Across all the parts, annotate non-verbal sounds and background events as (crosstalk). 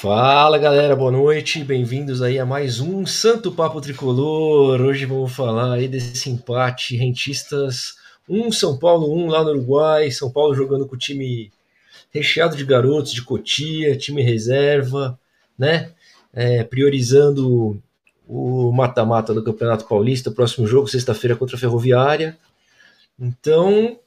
Fala galera, boa noite, bem-vindos aí a mais um Santo Papo Tricolor. Hoje vamos falar aí desse empate rentistas, um São Paulo, um lá no Uruguai, São Paulo jogando com o time recheado de garotos de Cotia, time reserva, né? É, priorizando o mata-mata do Campeonato Paulista, próximo jogo, sexta-feira contra a Ferroviária. Então,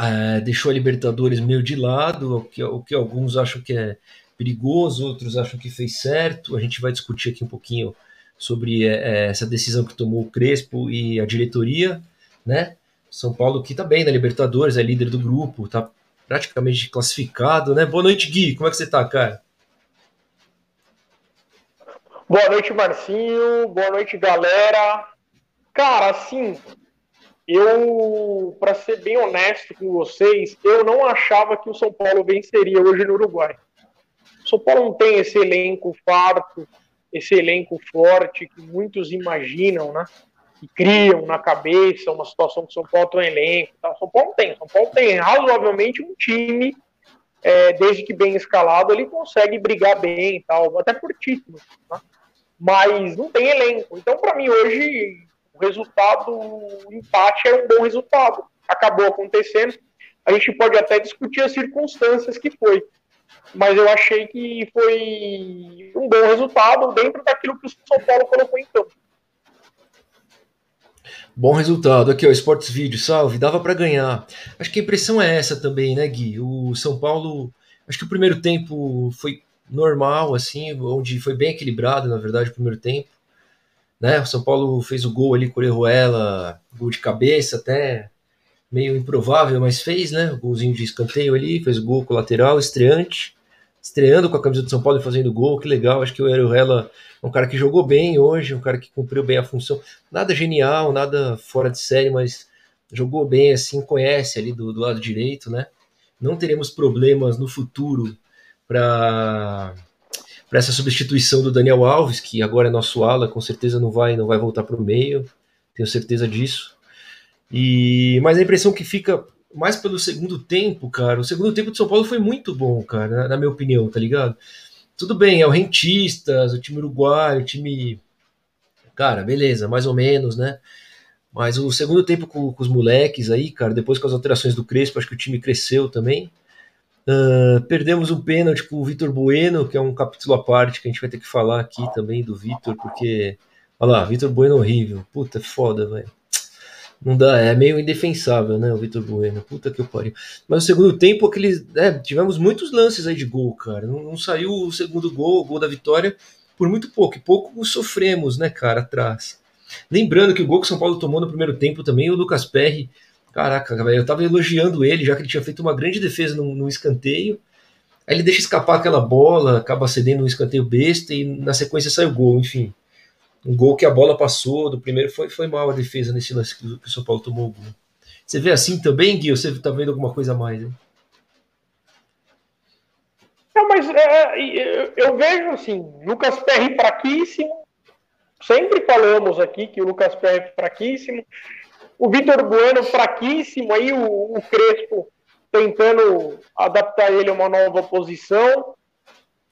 é, deixou a Libertadores meio de lado, o que, o que alguns acham que é perigoso, outros acham que fez certo. A gente vai discutir aqui um pouquinho sobre é, é, essa decisão que tomou o Crespo e a diretoria, né? São Paulo que tá bem na Libertadores, é líder do grupo, tá praticamente classificado, né? Boa noite, Gui. Como é que você tá, cara? Boa noite, Marcinho. Boa noite, galera. Cara, assim, eu, para ser bem honesto com vocês, eu não achava que o São Paulo venceria hoje no Uruguai. São Paulo não tem esse elenco farto, esse elenco forte que muitos imaginam, né? Que criam na cabeça uma situação que São Paulo tem um elenco. Tá? São Paulo tem. São Paulo tem razoavelmente um time, é, desde que bem escalado, ele consegue brigar bem e tal, até por título. Né? Mas não tem elenco. Então, para mim, hoje, o resultado, o empate é um bom resultado. Acabou acontecendo. A gente pode até discutir as circunstâncias que foi mas eu achei que foi um bom resultado dentro daquilo que o São Paulo colocou em campo. Bom resultado. Aqui, ó, Sports Video, salve. Dava para ganhar. Acho que a impressão é essa também, né, Gui? O São Paulo. Acho que o primeiro tempo foi normal, assim, onde foi bem equilibrado, na verdade, o primeiro tempo. Né? O São Paulo fez o gol ali com o Orejuela, gol de cabeça até meio improvável, mas fez, né? Golzinho de escanteio ali, fez gol com o lateral, estreante estreando com a camisa do São Paulo e fazendo gol, que legal. Acho que o Orejuela é um cara que jogou bem hoje, um cara que cumpriu bem a função. Nada genial, nada fora de série, mas jogou bem, assim, conhece ali do, do lado direito, né? Não teremos problemas no futuro para para essa substituição do Daniel Alves, que agora é nosso ala, com certeza não vai não vai voltar para o meio, tenho certeza disso. E mas a impressão que fica mais pelo segundo tempo, cara. O segundo tempo do São Paulo foi muito bom, cara, na, na minha opinião, tá ligado? Tudo bem, é o Rentistas, o time uruguaio, o time. Cara, beleza, mais ou menos, né? Mas o segundo tempo com, com, os moleques aí, cara, depois com as alterações do Crespo, acho que o time cresceu também. Uh, perdemos um pênalti com o Vitor Bueno, que é um capítulo à parte que a gente vai ter que falar aqui também do Vitor, porque. Olha lá, Vitor Bueno horrível. Puta, foda, velho. Não dá, é meio indefensável, né, o Vitor Bueno. Puta que pariu. Mas o segundo tempo, aqueles. É, tivemos muitos lances aí de gol, cara. Não, não, saiu o segundo gol, o gol da vitória, por muito pouco. E pouco sofremos, né, cara, atrás. Lembrando que o gol que o São Paulo tomou no primeiro tempo também, o Lucas Perry. Caraca, eu tava elogiando ele, já que ele tinha feito uma grande defesa no, no escanteio. Aí ele deixa escapar aquela bola, acaba cedendo um escanteio besta e na sequência sai o gol, enfim um gol que a bola passou do primeiro foi, foi mal a defesa nesse lance que o São Paulo tomou o gol. Você vê assim também, Gui? Ou você está vendo alguma coisa a mais? Hein? Não, mas é, é eu vejo assim, Lucas Perry fraquíssimo. Sempre falamos aqui que o Lucas Perry é fraquíssimo. O Vitor Bueno fraquíssimo. Aí o, o Crespo tentando adaptar ele a uma nova posição.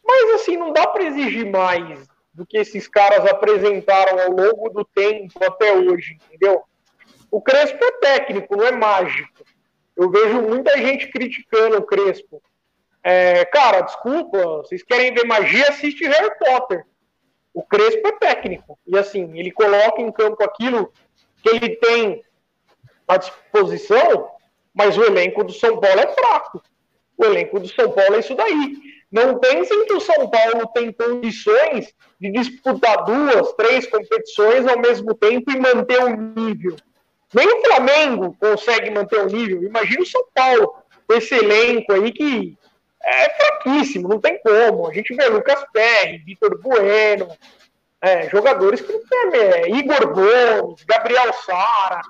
Mas assim, não dá para exigir mais do que esses caras apresentaram ao longo do tempo até hoje, entendeu? O Crespo é técnico, não é mágico. Eu vejo muita gente criticando o Crespo. É, cara, desculpa, vocês querem ver magia, assiste Harry Potter. O Crespo é técnico. E assim, ele coloca em campo aquilo que ele tem à disposição, mas o elenco do São Paulo é fraco. O elenco do São Paulo é isso daí. Não pensem que o São Paulo tem condições de disputar duas, três competições ao mesmo tempo e manter o nível. Nem o Flamengo consegue manter o nível. Imagina o São Paulo, esse elenco aí que é fraquíssimo, não tem como. A gente vê Lucas Perry, Vitor Bueno, é, jogadores que tem, é, Igor Gomes, Gabriel Sara,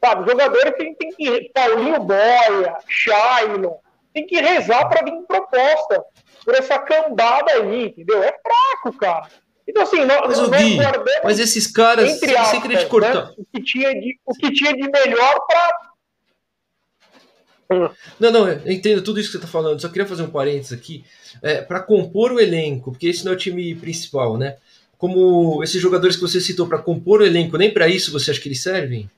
sabe? Jogadores que tem que. Paulinho Boia, Shailon, tem que rezar para vir proposta por essa cambada aí, entendeu? É fraco, cara. Então, assim, nós, mas, nós Gui, mas esses caras, entre aspas, sem querer te cortar. Né, o, que tinha de, o que tinha de melhor para. Não, não, eu entendo tudo isso que você está falando. Só queria fazer um parênteses aqui. É, para compor o elenco, porque esse não é o time principal, né? Como esses jogadores que você citou para compor o elenco, nem para isso você acha que eles servem?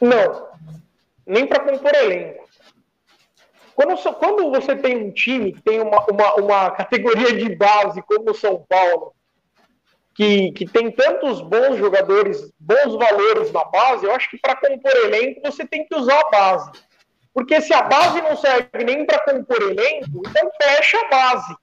Não, nem para compor elenco. Quando, quando, você tem um time que tem uma, uma, uma categoria de base como o São Paulo, que, que tem tantos bons jogadores, bons valores na base, eu acho que para compor elenco você tem que usar a base. Porque se a base não serve nem para compor elenco, então fecha a base.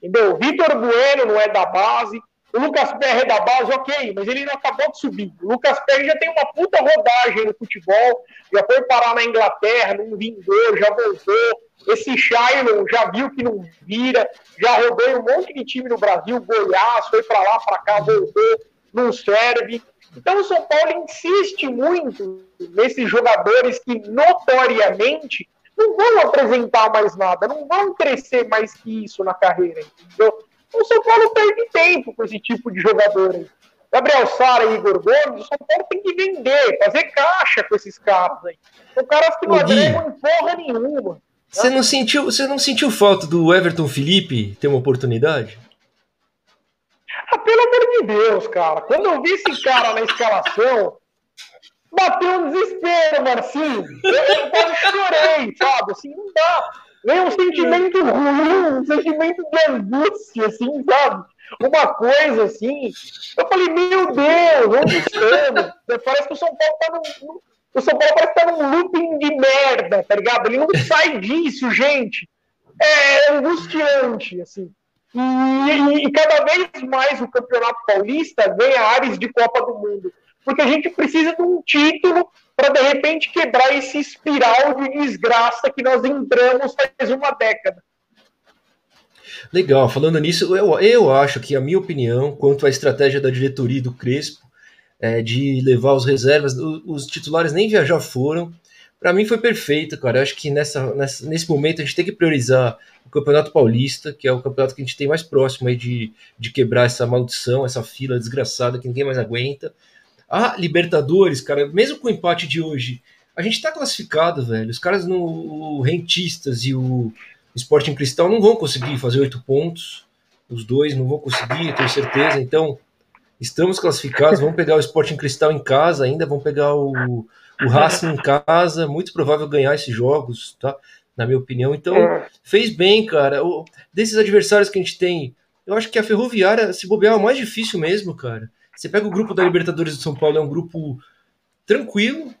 Entendeu? Vitor Bueno não é da base, o Lucas Perry é da base, ok, mas ele não acabou de subir. O Lucas Perry já tem uma puta rodagem no futebol, já foi parar na Inglaterra, não vingou, já voltou. Esse Shailon já viu que não vira, já rodou um monte de time no Brasil, Goiás, foi para lá, para cá, voltou, não serve. Então o São Paulo insiste muito nesses jogadores que notoriamente não vão apresentar mais nada, não vão crescer mais que isso na carreira, entendeu? O São Paulo perde tempo com esse tipo de jogador aí. Gabriel Sara e Igor Gomes, o São Paulo tem que vender, fazer caixa com esses caras aí. São caras que não agregam em porra nenhuma. Você não, sentiu, você não sentiu falta do Everton Felipe ter uma oportunidade? Ah, pelo amor de Deus, cara. Quando eu vi esse cara na escalação, bateu um desespero, Marcinho. Eu, eu quase chorei, sabe? Assim, não dá. Vem um sentimento ruim, um sentimento de angústia, assim, sabe? Uma coisa assim. Eu falei, meu Deus, onde estamos? (laughs) Parece que o São Paulo tá num. O São Paulo parece que tá num looping de merda, tá ligado? Ele não sai disso, gente. É angustiante, assim. E, e, cada vez mais o Campeonato Paulista ganha áreas de Copa do Mundo. Porque a gente precisa de um título para de repente quebrar esse espiral de desgraça que nós entramos faz uma década. Legal, falando nisso, eu, eu acho que a minha opinião quanto à estratégia da diretoria do Crespo é, de levar os reservas, os, titulares nem viajar foram, para mim foi perfeito, cara. Eu acho que nessa, nessa, nesse momento a gente tem que priorizar o Campeonato Paulista, que é o campeonato que a gente tem mais próximo aí de, de quebrar essa maldição, essa fila desgraçada que ninguém mais aguenta. A Libertadores, cara, mesmo com o empate de hoje, a gente tá classificado, velho. Os caras no Rentistas e o Sporting Cristal não vão conseguir fazer oito pontos. Os dois não vão conseguir, tenho certeza. Então, estamos classificados. Vamos pegar o Sporting Cristal em casa ainda, vamos pegar o, o Racing em casa. Muito provável ganhar esses jogos, tá? Na minha opinião. Então, fez bem, cara. O, desses adversários que a gente tem, eu acho que a Ferroviária, se bobear, é o mais difícil mesmo, cara. Você pega o grupo da Libertadores do São Paulo, é um grupo tranquilo,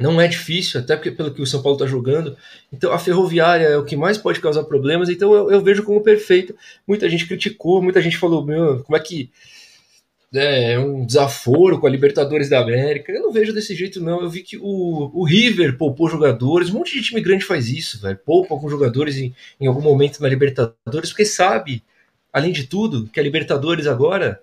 não é difícil, até porque, pelo que o São Paulo está jogando. Então a Ferroviária é o que mais pode causar problemas, então eu, eu, vejo como perfeito. Muita gente criticou, muita gente falou: meu, como é que. É, é um desaforo com a Libertadores da América. Eu não vejo desse jeito, não. Eu vi que o, o River poupou jogadores, um monte de time grande faz isso, velho. Poupa alguns jogadores em, em algum momento na Libertadores, porque sabe, além de tudo, que a Libertadores agora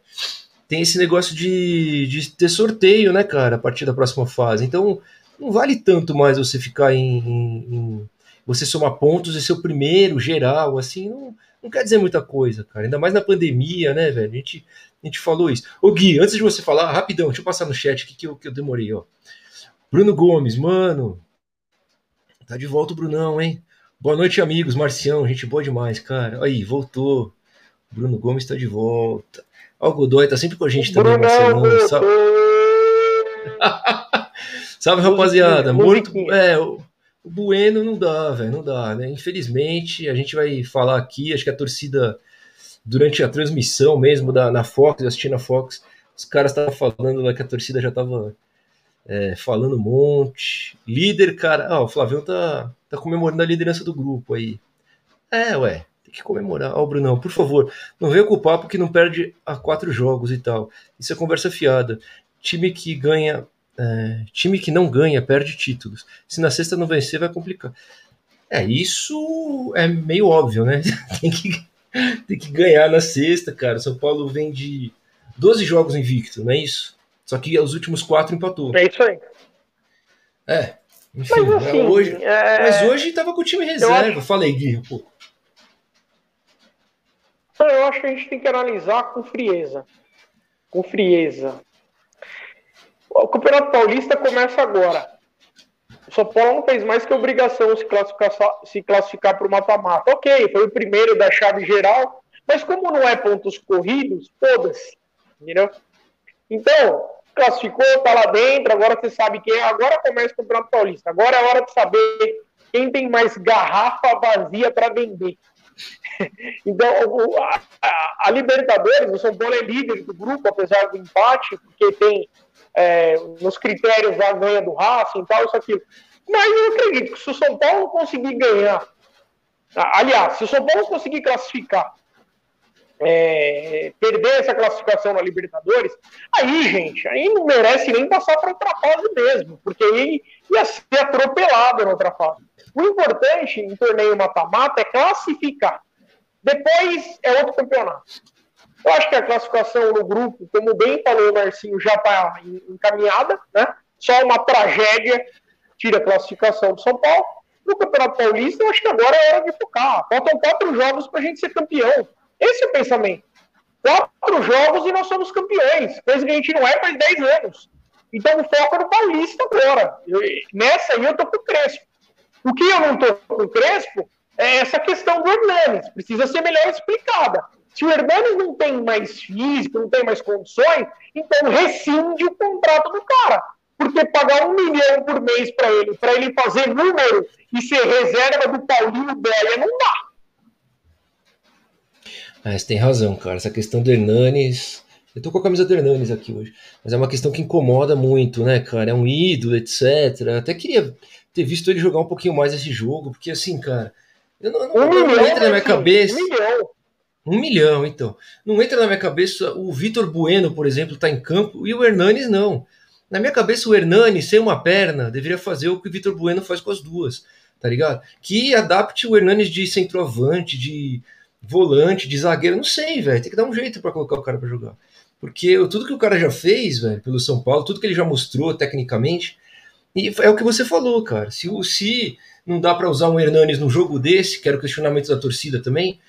tem esse negócio de, de ter sorteio, né, cara, a partir da próxima fase. Então, não vale tanto mais você ficar em, em, em você somar pontos e ser o primeiro geral, assim, não, não quer dizer muita coisa, cara. Ainda mais na pandemia, né, velho? A gente, a gente falou isso. Ô, Gui, antes de você falar, rapidão, deixa eu passar no chat aqui que eu, que eu demorei, ó. Bruno Gomes, mano. Tá de volta o Brunão, hein? Boa noite, amigos. Marcião, gente boa demais, cara. Aí, voltou. Bruno Gomes tá de volta. Ó, o Godoy tá sempre com a gente também, Marcelão. (laughs) Salve, Salve rapaziada. Muito, é, o Bueno não dá, velho, não dá, né? Infelizmente, a gente vai falar aqui, acho que a torcida, durante a transmissão mesmo da, na Fox, assistindo a Fox, os caras estavam falando lá que a torcida já tava é, falando um monte. Líder, cara, ah, o Flavião tá, tá comemorando a liderança do grupo aí. É, ué, que comemorar. Ó, oh, Brunão, por favor, não venha com o papo que não perde a quatro jogos e tal. Isso é conversa fiada. Time que ganha. É, time que não ganha perde títulos. Se na sexta não vencer, vai complicar. É, isso é meio óbvio, né? (laughs) tem, que, tem que ganhar na sexta, cara. São Paulo vem de 12 jogos invicto, não é isso? Só que os últimos quatro empatou. É isso aí. É. Enfim, mas, assim, hoje, é... mas hoje tava com o time reserva. Acho... Falei, Gui, pouco. Então, eu acho que a gente tem que analisar com frieza. Com frieza. O Campeonato Paulista começa agora. O São Paulo não fez mais que obrigação se classificar, se classificar para o mata-mata. Ok, foi o primeiro da chave geral, mas como não é pontos corridos, foda-se. Entendeu? Então, classificou, tá lá dentro, agora você sabe quem é. Agora começa o Campeonato Paulista. Agora é hora de saber quem tem mais garrafa vazia para vender. (laughs) então, a, a, a, Libertadores, o São Paulo é líder do grupo, apesar do empate, porque tem é, nos critérios da ganha do Racing e tal, isso aqui. Mas eu acredito que se o São Paulo conseguir ganhar, aliás, se o São Paulo conseguir classificar é, perder essa classificação na Libertadores, aí, gente, aí não merece nem passar para outra fase mesmo, porque aí ia ser atropelado na outra fase. O importante em torneio mata-mata é classificar. Depois é outro campeonato. Eu acho que a classificação no grupo, como bem falou o Marcinho, já está encaminhada, né? Só uma tragédia tira a classificação do São Paulo. No Campeonato Paulista, eu acho que agora é hora de focar. Faltam quatro jogos para a gente ser campeão. Esse é o pensamento. Quatro jogos e nós somos campeões, coisa que a gente não é faz 10 anos. Então o foco é no Paulista agora. Eu, nessa aí eu tô com o Crespo. O que eu não tô com o Crespo é essa questão do Hernanes. Precisa ser melhor explicada. Se o Hernanes não tem mais físico, não tem mais condições, então rescinde o contrato do cara. Porque pagar um milhão por mês para ele, para ele fazer número e ser reserva do Paulinho Béia, não dá. Ah, você tem razão, cara. Essa questão do Hernanes. Eu tô com a camisa do Hernanes aqui hoje. Mas é uma questão que incomoda muito, né, cara? É um ídolo, etc. Até queria ter visto ele jogar um pouquinho mais esse jogo, porque assim, cara. Eu não, não, um não milhão, entra na minha cabeça. Um milhão. Um milhão, então. Não entra na minha cabeça o Vitor Bueno, por exemplo, tá em campo, e o Hernanes não. Na minha cabeça, o Hernanes, sem uma perna, deveria fazer o que o Vitor Bueno faz com as duas, tá ligado? Que adapte o Hernanes de centroavante, de volante, de zagueiro, não sei, velho. Tem que dar um jeito para colocar o cara para jogar. Porque tudo que o cara já fez, velho, pelo São Paulo, tudo que ele já mostrou tecnicamente, e é o que você falou, cara. Se, se não dá para usar um Hernanes num jogo desse, que era o questionamento da torcida também,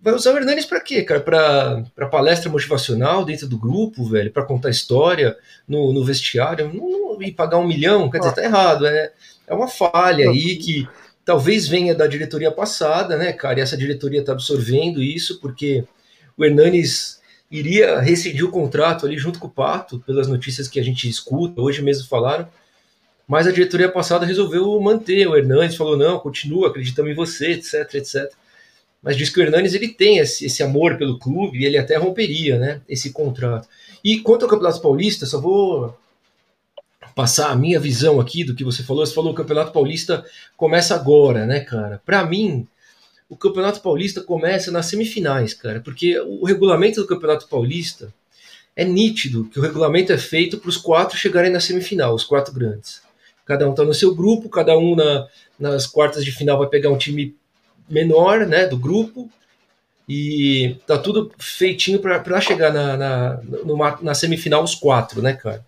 vai usar o Hernanes para quê, cara? Para palestra motivacional dentro do grupo, velho, para contar história no, no vestiário, não, não, e pagar um milhão, quer dizer, tá errado. É, é uma falha aí que talvez venha da diretoria passada, né, cara? E essa diretoria está absorvendo isso, porque o Hernanes iria rescindir o contrato ali junto com o Pato, pelas notícias que a gente escuta, hoje mesmo falaram. Mas a diretoria passada resolveu manter o Hernanes, falou: não, continua, acreditamos em você, etc, etc. Mas diz que o Hernanes ele tem esse, esse amor pelo clube e ele até romperia né, esse contrato. E quanto ao Campeonato Paulista, só vou passar a minha visão aqui do que você falou. Você falou que o Campeonato Paulista começa agora, né, cara? Para mim, o Campeonato Paulista começa nas semifinais, cara, porque o regulamento do Campeonato Paulista é nítido que o regulamento é feito para os quatro chegarem na semifinal, os quatro grandes. Cada um está no seu grupo, cada um na, nas quartas de final vai pegar um time menor, né, do grupo, e tá tudo feitinho para chegar na, na, na semifinal os quatro, né, cara?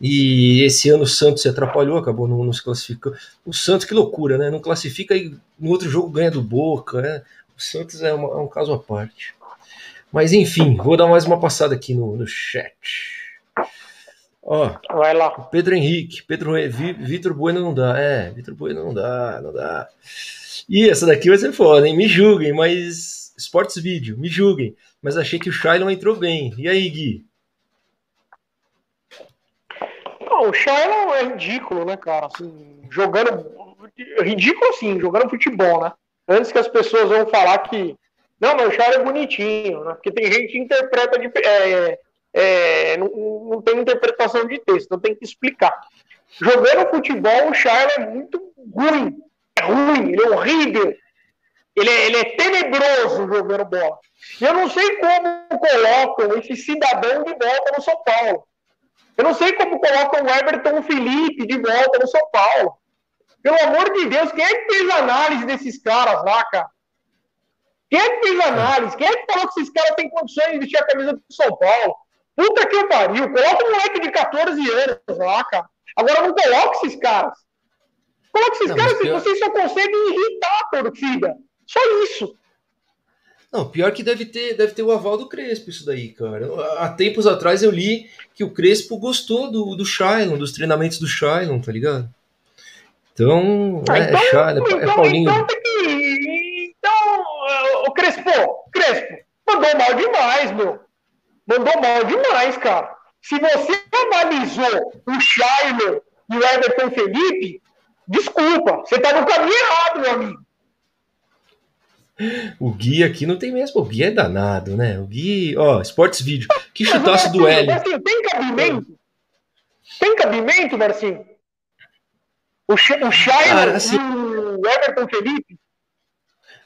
E esse ano o Santos se atrapalhou, acabou não, não se classificando. O Santos, que loucura, né? Não classifica e no outro jogo ganha do Boca, né? O Santos é, uma, é um caso à parte. Mas enfim, vou dar mais uma passada aqui no, no chat. Ó, Vai lá. Pedro Henrique, Pedro Vitor Bueno não dá. É, Vitor Bueno não dá, não dá. E essa daqui vai ser foda, hein? Me julguem, mas. Sports Video, me julguem. Mas achei que o Shailon entrou bem. E aí, Gui? Não, o Shailon é ridículo, né, cara? Assim, jogando. Ridículo, sim, jogando futebol, né? Antes que as pessoas vão falar que. Não, mas o Shailon é bonitinho, né? Porque tem gente que interpreta de. É, é, não, não tem interpretação de texto, então tem que explicar. Jogando futebol, o Shailon é muito ruim. É ruim, ele é horrível. Ele é, ele é tenebroso jogando bola. E eu não sei como colocam esse cidadão de volta no São Paulo. Eu não sei como colocam o Everton Felipe de volta no São Paulo. Pelo amor de Deus, quem é que fez análise desses caras lá, cara? Quem é que fez análise? Quem é que falou que esses caras têm condições de vestir a camisa do São Paulo? Puta que pariu. Coloca um moleque de 14 anos lá, cara. Agora não coloca esses caras. Coloca esses não, caras, pior... vocês só conseguem irritar a torcida. Só isso. Não, pior que deve ter, deve ter o aval do Crespo isso daí, cara. Há tempos atrás eu li que o Crespo gostou do, do Shailon, dos treinamentos do Shailon, tá ligado? Então, ah, é, então, Shailon, é então, Paulinho. Então, que, então, o Crespo, Crespo, mandou mal demais, meu. Mandou mal demais, cara. Se você analisou o Shailon e o Everton Felipe, desculpa, você tá no caminho errado, meu amigo. O Gui aqui não tem mesmo. O Gui é danado, né? O Gui, ó, Sports Vídeo. Que chutaço do L. tem cabimento? Tem cabimento, Marcinho? O, Ch o assim, o Everton Felipe?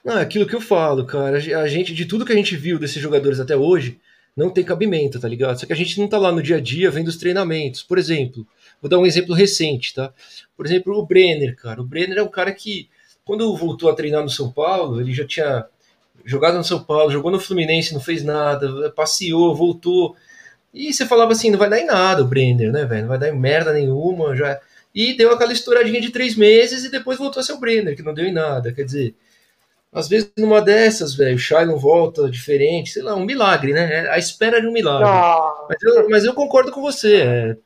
Não, é aquilo que eu falo, cara. A gente, de tudo que a gente viu desses jogadores até hoje, não tem cabimento, tá ligado? Só que a gente não tá lá no dia a dia vendo os treinamentos. Por exemplo, vou dar um exemplo recente, tá? Por exemplo, o Brenner, cara. O Brenner é um cara que quando voltou a treinar no São Paulo, ele já tinha jogado no São Paulo, jogou no Fluminense, não fez nada, passeou, voltou. E você falava assim, não vai dar em nada o Brenner, né, velho? Não vai dar em merda nenhuma, já. E deu aquela estouradinha de três meses e depois voltou a ser o Brenner, que não deu em nada. Quer dizer, às vezes numa dessas, velho, o Shai não volta diferente, sei lá, um milagre, né? É a espera de um milagre. Ah. Mas, eu, mas eu concordo com você. É,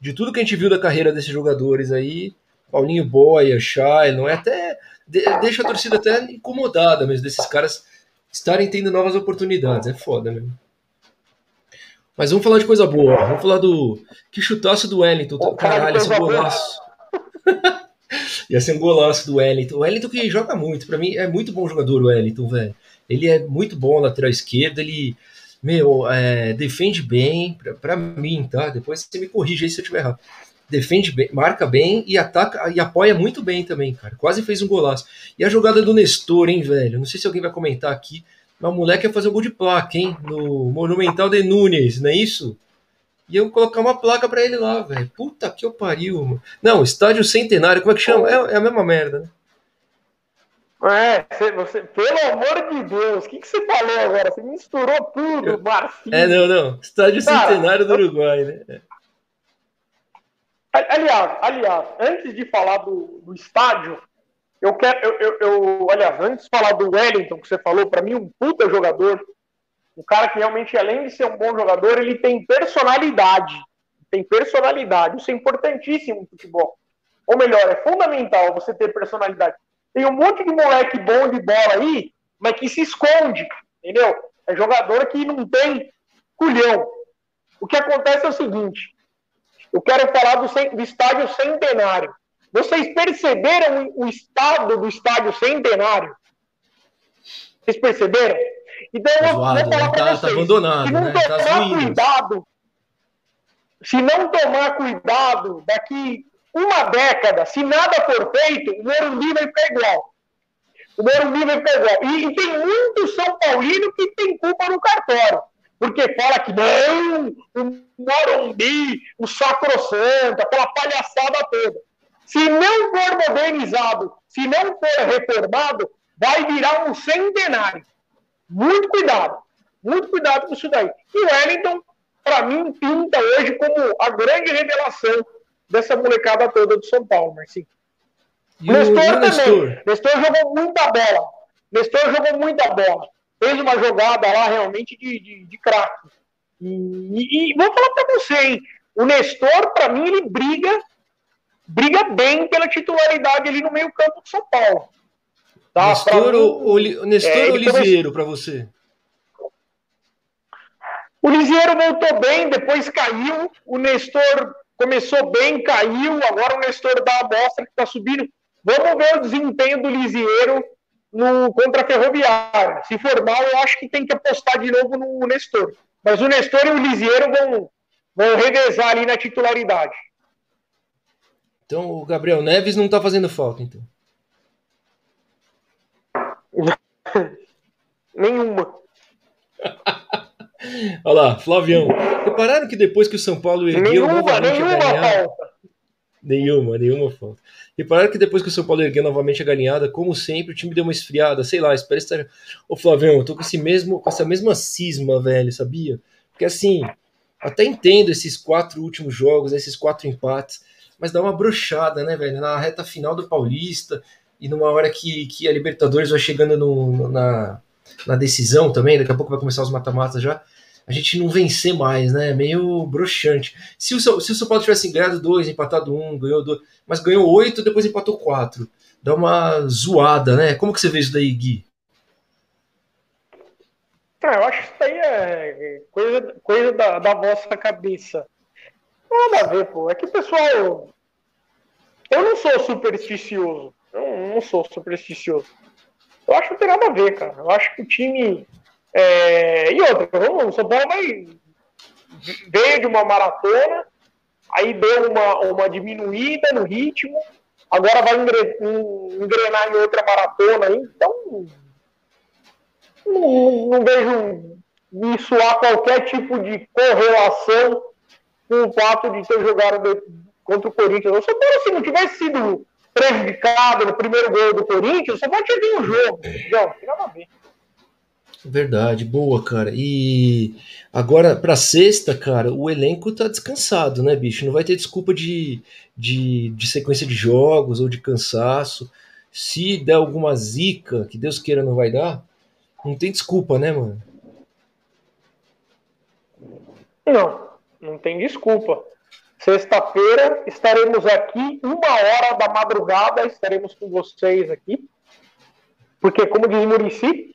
de tudo que a gente viu da carreira desses jogadores aí, Paulinho Boia, Shai, não é até deixa a torcida até incomodada mesmo desses caras estarem tendo novas oportunidades. É foda mesmo. Mas vamos falar de coisa boa. Vamos falar do. Que chutaço do Wellington. Oh, Caralho, esse golaço. (laughs) Ia ser um golaço do Wellington. O Wellington que joga muito. Para mim é muito bom jogador, o Wellington, velho. Ele é muito bom lateral esquerdo. Ele, meu, é, defende bem. Para mim, tá? Depois você me corrige aí se eu estiver errado defende bem, marca bem e ataca e apoia muito bem também, cara. Quase fez um golaço. E a jogada do Nestor, hein, velho? Não sei se alguém vai comentar aqui, mas o moleque ia fazer um gol de placa, hein? No Monumental de Nunes, não é isso? E eu colocar uma placa para ele lá, velho. Puta que eu pariu, mano. Não, estádio centenário, como é que chama? É, é a mesma merda, né? É, você, você, pelo amor de Deus, o que, que você falou agora? Você misturou tudo, Marcinho. É, não, não. Estádio Cara, Centenário do Uruguai, né? Aliás, aliás, antes de falar do, do estádio, eu quero, eu, eu, eu, aliás, antes de falar do Wellington, que você falou, para mim, um puta jogador, um cara que realmente, além de ser um bom jogador, ele tem personalidade. Tem personalidade. Isso é importantíssimo no futebol. Ou melhor, é fundamental você ter personalidade. Tem um monte de moleque bom de bola aí, mas que se esconde, entendeu? É jogador que não tem culhão. O que acontece é o seguinte: eu quero falar do, do estádio centenário. Vocês perceberam o estado do estádio centenário? Vocês perceberam? Então, eu vou, vou falar para tá, tá vocês. Tá abandonado, se não né? tomar tá cuidado, se não tomar cuidado, daqui uma década, se nada for feito, o Morumbi vai ficar igual. O Morumbi vai ficar igual. E, e tem muito São Paulino que tem culpa no cartório porque fala que não, o Morumbi, o Sacrosanto, aquela palhaçada toda. Se não for modernizado, se não for reformado, vai virar um centenário. Muito cuidado, muito cuidado com isso daí. E o Wellington, para mim, pinta hoje como a grande revelação dessa molecada toda do São Paulo, Marcinho. Nestor o também. Nestor jogou muita bola. Nestor jogou muita bola fez uma jogada lá realmente de, de, de craque. E, e, vou falar para você, hein? O Nestor, para mim, ele briga briga bem pela titularidade ali no meio-campo de São Paulo. Tá? Nestor, ou, Nestor é, ou Lisieiro para você? O Lisieiro voltou bem, depois caiu. O Nestor começou bem, caiu. Agora o Nestor dá a bosta que está subindo. Vamos ver o desempenho do Lisieiro no, contra a Ferroviária. Se for mal, eu acho que tem que apostar de novo no Nestor. Mas o Nestor e o Lisieiro vão, vão revezar ali na titularidade. Então o Gabriel Neves não está fazendo falta, então. (laughs) Nenhuma. (laughs) Olha lá, Flavião. Repararam que depois que o São Paulo ergueu nenhuma, novamente nenhuma. Falta. Nenhuma, nenhuma falta. Repararam que depois que o São Paulo ergueu novamente a galinhada, como sempre, o time deu uma esfriada, sei lá, espera estar. Ô Flavião, eu tô com esse mesmo, com essa mesma cisma, velho, sabia? Porque assim, até entendo esses quatro últimos jogos, esses quatro empates, mas dá uma brochada, né, velho? Na reta final do Paulista e numa hora que, que a Libertadores vai chegando no, na, na decisão também, daqui a pouco vai começar os mata-matas já, a gente não vencer mais, né? Meio broxante. Se o, se o São Paulo tivesse ganhado dois, empatado um, ganhou dois, mas ganhou oito, depois empatou quatro. Dá uma zoada, né? Como que você vê isso daí, Gui? Ah, eu acho que isso aí é coisa, coisa da, da vossa cabeça. Nada a ver, pô. É que pessoal. Eu não sou supersticioso. Eu não sou supersticioso. Eu acho que não tem nada a ver, cara. Eu acho que o time. É... E outra, o São Paulo vai. Veio de uma maratona, aí deu uma, uma diminuída no ritmo, agora vai engrenar em outra maratona aí, então não, não vejo isso há qualquer tipo de correlação com o fato de ter jogado contra o Corinthians. O São Paulo, se não tivesse sido prejudicado no primeiro gol do Corinthians, Paulo tinha ganho o jogo. Não, tem nada a ver. Verdade, boa, cara. E agora, pra sexta, cara, o elenco tá descansado, né, bicho? Não vai ter desculpa de, de, de sequência de jogos ou de cansaço. Se der alguma zica, que Deus queira não vai dar, não tem desculpa, né, mano? Não, não tem desculpa. Sexta-feira estaremos aqui, uma hora da madrugada, estaremos com vocês aqui. Porque, como diz Murici,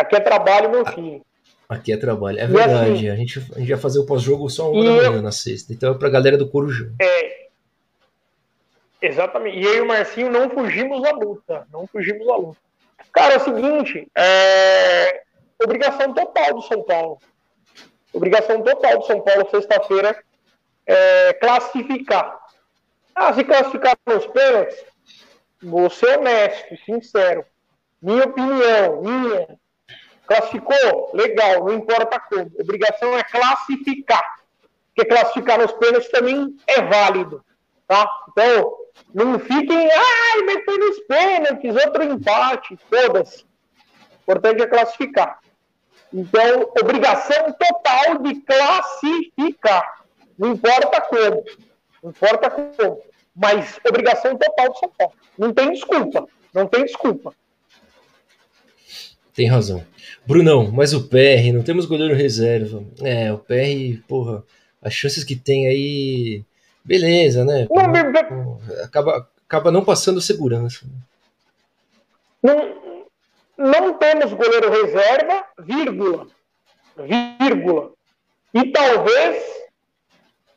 aqui é trabalho, meu filho. Aqui é trabalho, é verdade. Assim, a, gente, a gente vai fazer o pós-jogo só uma da manhã na sexta. Então é pra galera do Corujão. É. Exatamente. E eu e o Marcinho não fugimos à luta. Não fugimos à luta. Cara, é o seguinte, é... obrigação total do São Paulo. Obrigação total do São Paulo, sexta-feira, é classificar. Ah, se classificar nos pênaltis, vou ser honesto, sincero. Minha opinião, minha. Classificou? Legal, não importa como. Obrigação é classificar. Porque classificar nos pênaltis também é válido. Tá? Então, não fiquem, ai, mas foi nos pênaltis, outro empate, todas. O importante é classificar. Então, obrigação total de classificar. Não importa como. Não importa como. Mas obrigação total de São Paulo. Não tem desculpa. Não tem desculpa. Tem razão. Brunão, mas o PR, não temos goleiro reserva. É, o PR, porra, as chances que tem aí beleza, né? Não, acaba, acaba não passando segurança. Não, não temos goleiro reserva, vírgula, vírgula. E talvez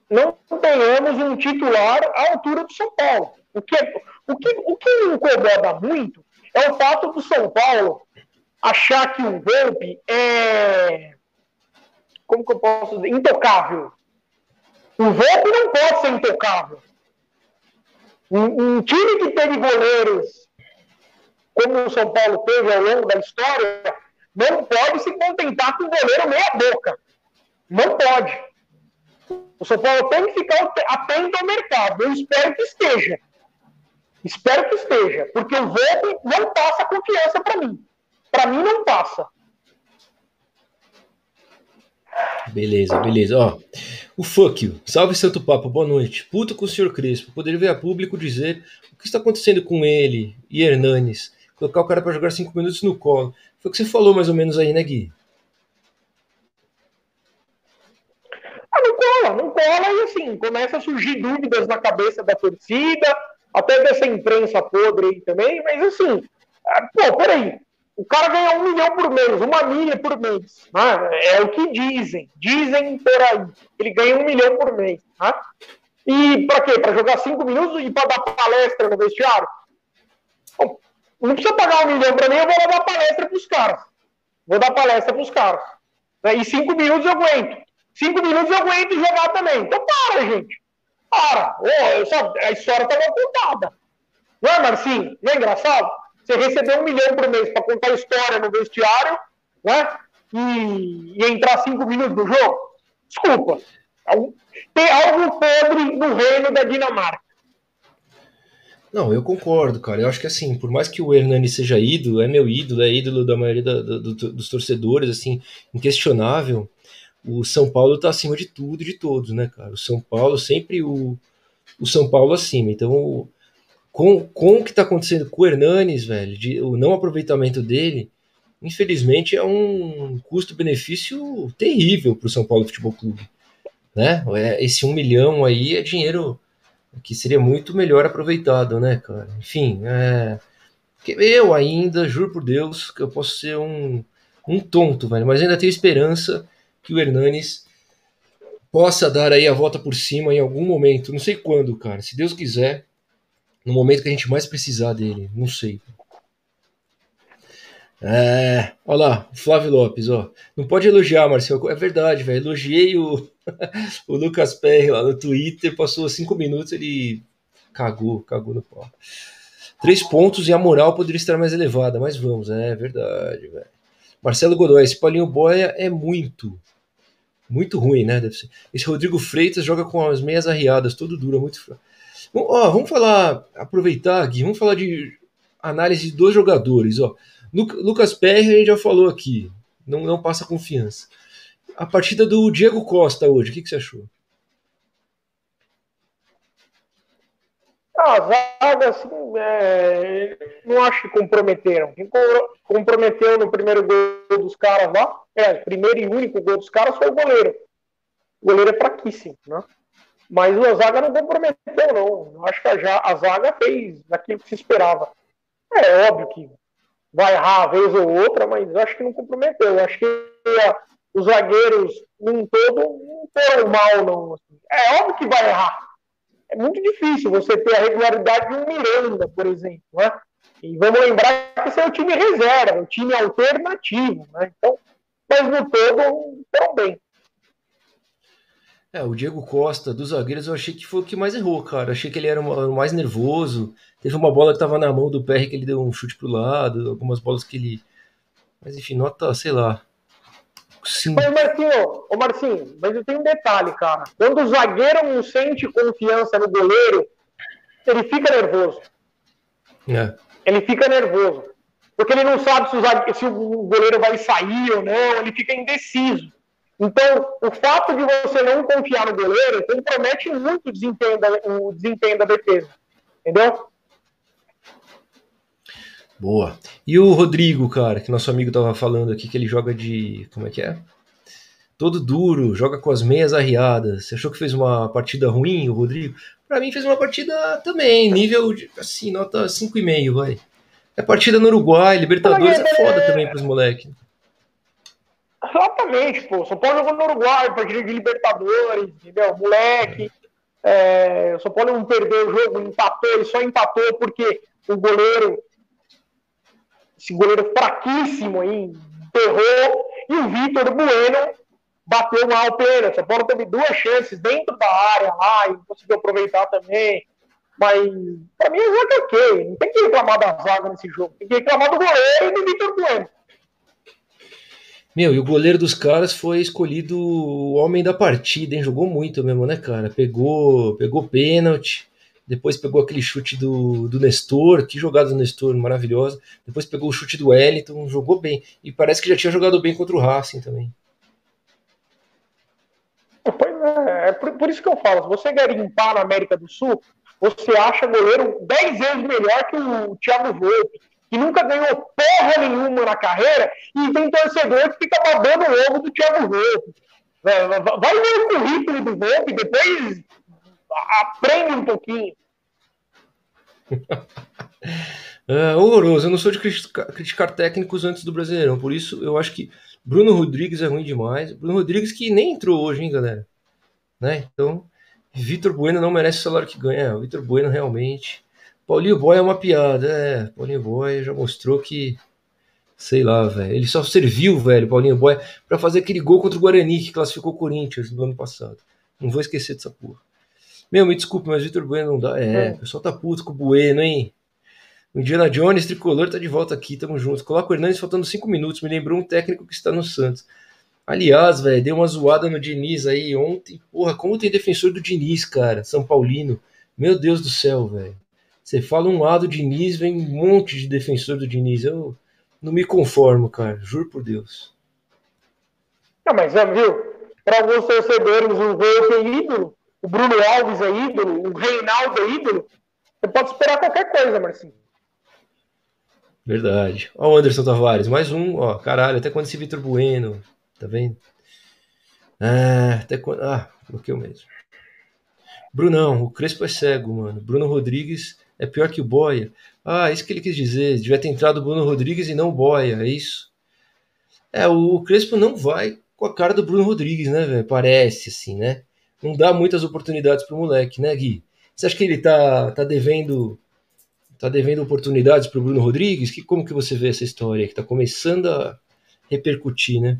não tenhamos um titular à altura do São Paulo. O que, o que, o que me incomoda muito é o fato do São Paulo achar que o Volpe é. Como que eu posso dizer? Intocável. O Volpe não pode ser intocável. Um, um, time que teve goleiros como o São Paulo teve ao longo da história, não pode se contentar com o goleiro meia boca. Não pode. O São Paulo tem que ficar atento ao mercado. Eu espero que esteja. Espero que esteja. Porque o Volpe não passa confiança para mim. Para mim não passa. Beleza, beleza. Ó, o fuck you. Salve Santo Papo, boa noite. Puto com o senhor Crespo. Poderia ver a público dizer o que está acontecendo com ele e Hernanes. Colocar o cara para jogar cinco minutos no colo. Foi o que você falou mais ou menos aí, né, Gui? Ah, não cola, não cola. E assim, começa a surgir dúvidas na cabeça da torcida, até dessa imprensa podre aí também. Mas assim, ah, pô, peraí. O cara ganha um milhão por mês, uma milha por mês. Né? É o que dizem. Dizem por aí. Ele ganha um milhão por mês. Né? E para quê? Para jogar cinco minutos e para dar palestra no vestiário? Bom, não precisa pagar um milhão para mim, eu vou dar palestra para os caras. Vou dar palestra para os caras. Né? E cinco minutos eu aguento. Cinco minutos eu aguento jogar também. Então para, gente. Para. Oh, a história está contada. Não é, Marcinho? Não é engraçado? Você receber um milhão por mês para contar história no vestiário, né? E, e, entrar cinco minutos no jogo? Desculpa. Tem algo podre no reino da Dinamarca. Não, eu concordo, cara. Eu acho que assim, por mais que o Hernani seja ídolo, é meu ídolo, é ídolo da maioria da, do, dos torcedores, assim, inquestionável. O São Paulo tá acima de tudo e de todos, né, cara? O São Paulo sempre o, o São Paulo acima. Então, com, com o que está acontecendo com o Hernanes, velho, de, o não aproveitamento dele, infelizmente, é um custo-benefício terrível para o São Paulo Futebol Clube. Né? É, esse um milhão aí é dinheiro que seria muito melhor aproveitado, né, cara? Enfim, é... eu ainda, juro por Deus, que eu posso ser um, um tonto, velho, mas ainda tenho esperança que o Hernanes possa dar aí a volta por cima em algum momento, não sei quando, cara, se Deus quiser, no momento que a gente mais precisar dele, não sei. É, olha lá, Flávio Lopes, ó. Não pode elogiar, Marcelo. É verdade, velho. Elogiei o, (laughs) o Lucas Perry lá no Twitter, passou cinco minutos, ele cagou, cagou no pau. Três pontos e a moral poderia estar mais elevada, mas vamos, é verdade, velho. Marcelo Godoy, esse Paulinho Boia é muito, muito ruim, né? Esse Rodrigo Freitas joga com as meias arriadas, todo duro, muito fraco. Ó, vamos falar, aproveitar, Gui, vamos falar de análise de dois jogadores, ó. Lucas Perry a gente já falou aqui, não, não passa confiança. A partida do Diego Costa hoje, o que, que você achou? A zaga, assim, é, não acho que comprometeram. Quem comprometeu no primeiro gol dos caras lá, é, o primeiro e único gol dos caras foi o goleiro. O goleiro é fraquíssimo, né? Mas a zaga não comprometeu, não. Acho que a, a zaga fez aquilo que se esperava. É óbvio que vai errar vez ou outra, mas acho que não comprometeu. Acho que uh, os zagueiros, num todo, não foram mal, não. Assim. É óbvio que vai errar. É muito difícil você ter a regularidade de um Miranda, por exemplo. Né? E vamos lembrar que esse é o time reserva, o time alternativo. Né? Então, mas no todo, estão bem. É, o Diego Costa, dos zagueiros, eu achei que foi o que mais errou, cara. Eu achei que ele era o mais nervoso. Teve uma bola que tava na mão do PR que ele deu um chute pro lado, algumas bolas que ele. Mas enfim, nota, sei lá. Sim. Mas, Marcinho, ô Marcinho, mas eu tenho um detalhe, cara. Quando o zagueiro não sente confiança no goleiro, ele fica nervoso. É. Ele fica nervoso. Porque ele não sabe se o, zagueiro, se o goleiro vai sair ou não, ele fica indeciso. Então, o fato de você não confiar no goleiro compromete muito o desempenho da, o desempenho da defesa. Entendeu? Boa. E o Rodrigo, cara, que nosso amigo tava falando aqui, que ele joga de. Como é que é? Todo duro, joga com as meias arriadas. Você achou que fez uma partida ruim, o Rodrigo? Para mim, fez uma partida também, nível, de, assim, nota 5,5, vai. É partida no Uruguai, Libertadores é foda também pros moleques. Exatamente, pô. São Paulo jogou no Uruguai, partida de Libertadores, entendeu? Moleque. É, São Paulo não perdeu o jogo, empatou, ele só empatou porque o goleiro, esse goleiro fraquíssimo aí, errou, e o Vitor Bueno bateu mal o pênalti. São Paulo teve duas chances dentro da área lá e conseguiu aproveitar também. Mas, pra mim, a zaga é ok. Não tem que reclamar da zaga nesse jogo. Tem que reclamar do goleiro e do Vitor Bueno. Meu, e o goleiro dos caras foi escolhido o homem da partida, hein? Jogou muito mesmo, né, cara? Pegou, pegou pênalti, depois pegou aquele chute do, do Nestor, que jogada do Nestor, maravilhosa. Depois pegou o chute do Wellington, jogou bem. E parece que já tinha jogado bem contra o Racing também. Pois é, é por, por isso que eu falo, se você garimpar na América do Sul, você acha goleiro 10 vezes melhor que o Thiago Volpe que nunca ganhou porra nenhuma na carreira, e tem torcedor que fica babando o ovo do Thiago Volpe. Vai ver o currículo do Volpe, depois aprende um pouquinho. (laughs) é, horroroso. Eu não sou de criticar, técnicos antes do Brasileirão, por isso eu acho que Bruno Rodrigues é ruim demais. Bruno Rodrigues que nem entrou hoje, hein, galera? Né? Então, Vitor Bueno não merece o salário que ganha. É, o Vitor Bueno realmente Paulinho Boy é uma piada, é. Paulinho Boy já mostrou que. Sei lá, velho. Ele só serviu, velho, Paulinho Boy, para fazer aquele gol contra o Guarani que classificou o Corinthians no ano passado. Não vou esquecer dessa porra. Meu, me desculpe, mas Vitor Bueno não dá. É, é, o pessoal tá puto com o Bueno, hein? O Indiana Jones, tricolor, tá de volta aqui, tamo junto. Coloca o Hernandes faltando cinco minutos, me lembrou um técnico que está no Santos. Aliás, velho, deu uma zoada no Diniz aí ontem. Porra, como tem defensor do Diniz, cara? São Paulino. Meu Deus do céu, velho. Você fala um lado Diniz, vem um monte de defensor do Diniz. Eu não me conformo, cara. Juro por Deus. Não, mas já viu? Para alguns torcedores, o Volpe é ídolo, o Bruno Alves é ídolo, o Reinaldo é ídolo. Você pode esperar qualquer coisa, Marcinho. Verdade. Ó o Anderson Tavares, mais um, ó, caralho, até quando esse Vitor Bueno, tá vendo? Ah, até quando... Ah, bloqueou mesmo. Brunão, o Crespo é cego, mano. Bruno Rodrigues é pior que o Boia. Ah, isso que ele quis dizer. Devia ter entrado o Bruno Rodrigues e não o Boia, é isso? É, o Crespo não vai com a cara do Bruno Rodrigues, né, velho? Parece, assim, né? Não dá muitas oportunidades pro moleque, né, Gui? Você acha que ele tá, tá devendo tá devendo oportunidades pro Bruno Rodrigues? Que, como que você vê essa história que tá começando a repercutir, né?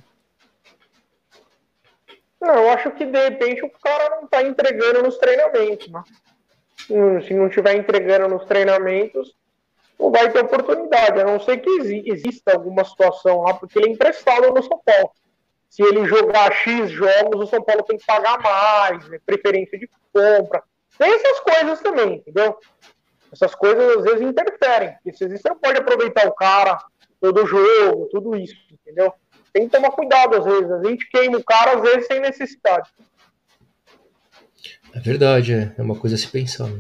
Não, eu acho que de repente o cara não tá entregando nos treinamentos, né? Se não estiver entregando nos treinamentos, não vai ter oportunidade, a não ser que exista alguma situação lá, porque ele é emprestado no São Paulo. Se ele jogar X jogos, o São Paulo tem que pagar mais, né? preferência de compra. Tem essas coisas também, entendeu? Essas coisas às vezes interferem. Porque você não pode aproveitar o cara todo jogo, tudo isso, entendeu? tem que tomar cuidado às vezes. A gente queima o cara às vezes sem necessidade. É verdade, é, é uma coisa a se pensar. Né?